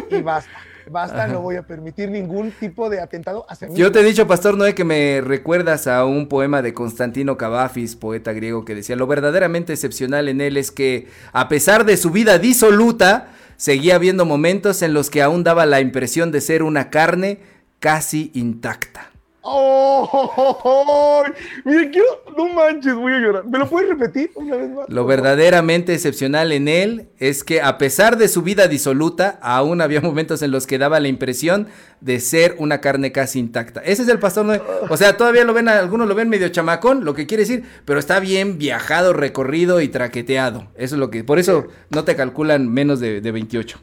y basta. Basta, no voy a permitir ningún tipo de atentado hacia mí. Yo te he dicho, Pastor Noé, que me recuerdas a un poema de Constantino Cavafis, poeta griego, que decía, lo verdaderamente excepcional en él es que, a pesar de su vida disoluta, seguía habiendo momentos en los que aún daba la impresión de ser una carne casi intacta. ¡Oh! oh, Mira, quiero. No manches, voy a llorar. ¿Me lo puedes repetir una vez más? Lo verdaderamente excepcional en él es que, a pesar de su vida disoluta, aún había momentos en los que daba la impresión de ser una carne casi intacta. Ese es el pastor Noé. O sea, todavía lo ven, algunos lo ven medio chamacón, lo que quiere decir, pero está bien viajado, recorrido y traqueteado. Eso es lo que. Por eso no te calculan menos de, de 28.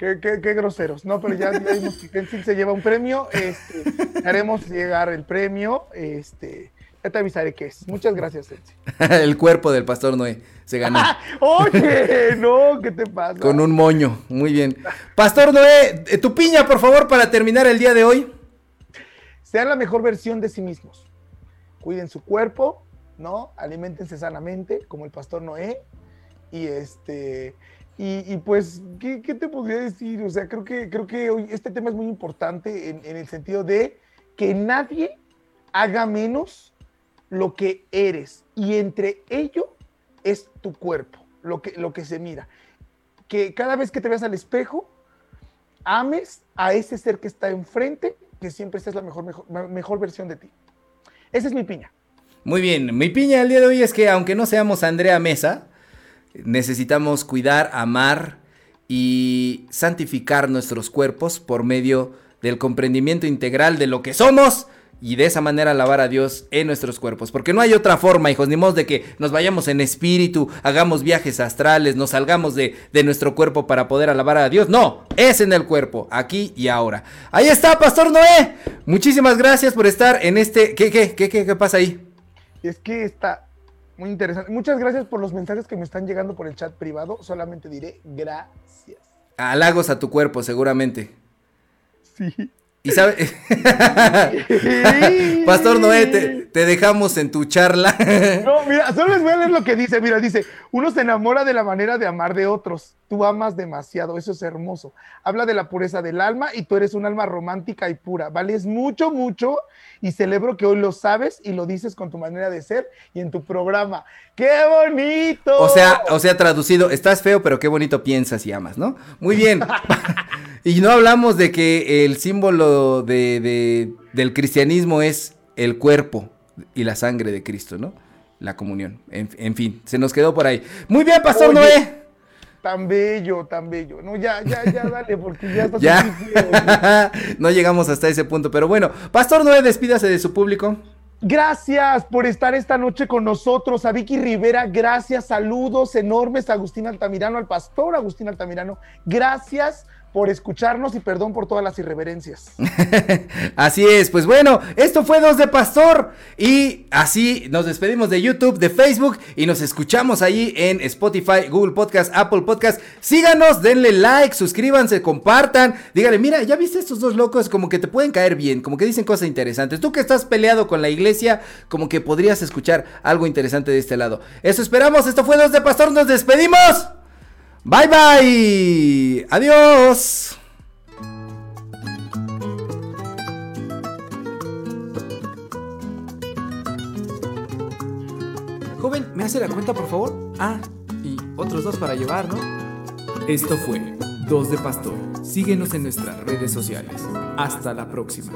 Qué, qué, qué, groseros. No, pero ya, ya vimos que Kensil se lleva un premio. Este, haremos llegar el premio. Este, ya te avisaré qué es. Muchas gracias, *laughs* el cuerpo del pastor Noé se ganó. *laughs* Oye, no, ¿qué te pasa? Con un moño. Muy bien. Pastor Noé, eh, tu piña, por favor, para terminar el día de hoy. Sean la mejor versión de sí mismos. Cuiden su cuerpo, ¿no? Aliméntense sanamente, como el pastor Noé. Y este. Y, pues, ¿qué, ¿qué, te podría decir? O sea, creo que, creo que hoy este tema es muy importante en, en, el sentido de que nadie haga menos lo que eres. Y entre ello es tu cuerpo, lo que, lo que se mira. Que cada vez que te veas al espejo, ames a ese ser que está enfrente, que siempre seas la mejor, mejor, mejor versión de ti. Esa es mi piña. Muy bien, mi piña el día de hoy es que aunque no seamos Andrea Mesa, necesitamos cuidar, amar y santificar nuestros cuerpos por medio del comprendimiento integral de lo que somos y de esa manera alabar a Dios en nuestros cuerpos. Porque no hay otra forma, hijos, ni modo de que nos vayamos en espíritu, hagamos viajes astrales, nos salgamos de, de, nuestro cuerpo para poder alabar a Dios. No, es en el cuerpo, aquí y ahora. Ahí está, Pastor Noé. Muchísimas gracias por estar en este... ¿Qué, qué, qué, qué, qué pasa ahí? Es que está muy interesante. Muchas gracias por los mensajes que me están llegando por el chat privado. Solamente diré gracias. Halagos a tu cuerpo, seguramente. Sí. Y sabe, *laughs* Pastor Noé, te, te, dejamos en tu charla. No, mira, solo les voy a leer lo que dice. Mira, dice, uno se enamora de la manera de amar de otros. Tú amas demasiado, eso es hermoso. Habla de la pureza del alma y tú eres un alma romántica y pura. Vales mucho, mucho y celebro que hoy lo sabes y lo dices con tu manera de ser y en tu programa. ¡Qué bonito! O sea, o sea, traducido, estás feo, pero qué bonito piensas y amas, ¿no? Muy bien. *laughs* y no hablamos de que el símbolo de, de, del cristianismo es el cuerpo y la sangre de Cristo, ¿no? La comunión. En, en fin, se nos quedó por ahí. Muy bien, Pastor Oye, Noé. Tan bello, tan bello. No, ya, ya, ya, dale, porque ya *laughs* estás Ya. *laughs* no llegamos hasta ese punto, pero bueno. Pastor Noé, despídase de su público. Gracias por estar esta noche con nosotros. A Vicky Rivera, gracias. Saludos enormes a Agustín Altamirano, al pastor Agustín Altamirano. Gracias por escucharnos y perdón por todas las irreverencias. *laughs* así es, pues bueno, esto fue Dos de Pastor y así nos despedimos de YouTube, de Facebook y nos escuchamos ahí en Spotify, Google Podcast, Apple Podcast. Síganos, denle like, suscríbanse, compartan, díganle, mira, ya viste estos dos locos como que te pueden caer bien, como que dicen cosas interesantes. Tú que estás peleado con la iglesia, como que podrías escuchar algo interesante de este lado. Eso esperamos, esto fue Dos de Pastor, nos despedimos. Bye bye. Adiós. Joven, ¿me hace la cuenta, por favor? Ah, y otros dos para llevar, ¿no? Esto fue Dos de Pastor. Síguenos en nuestras redes sociales. Hasta la próxima.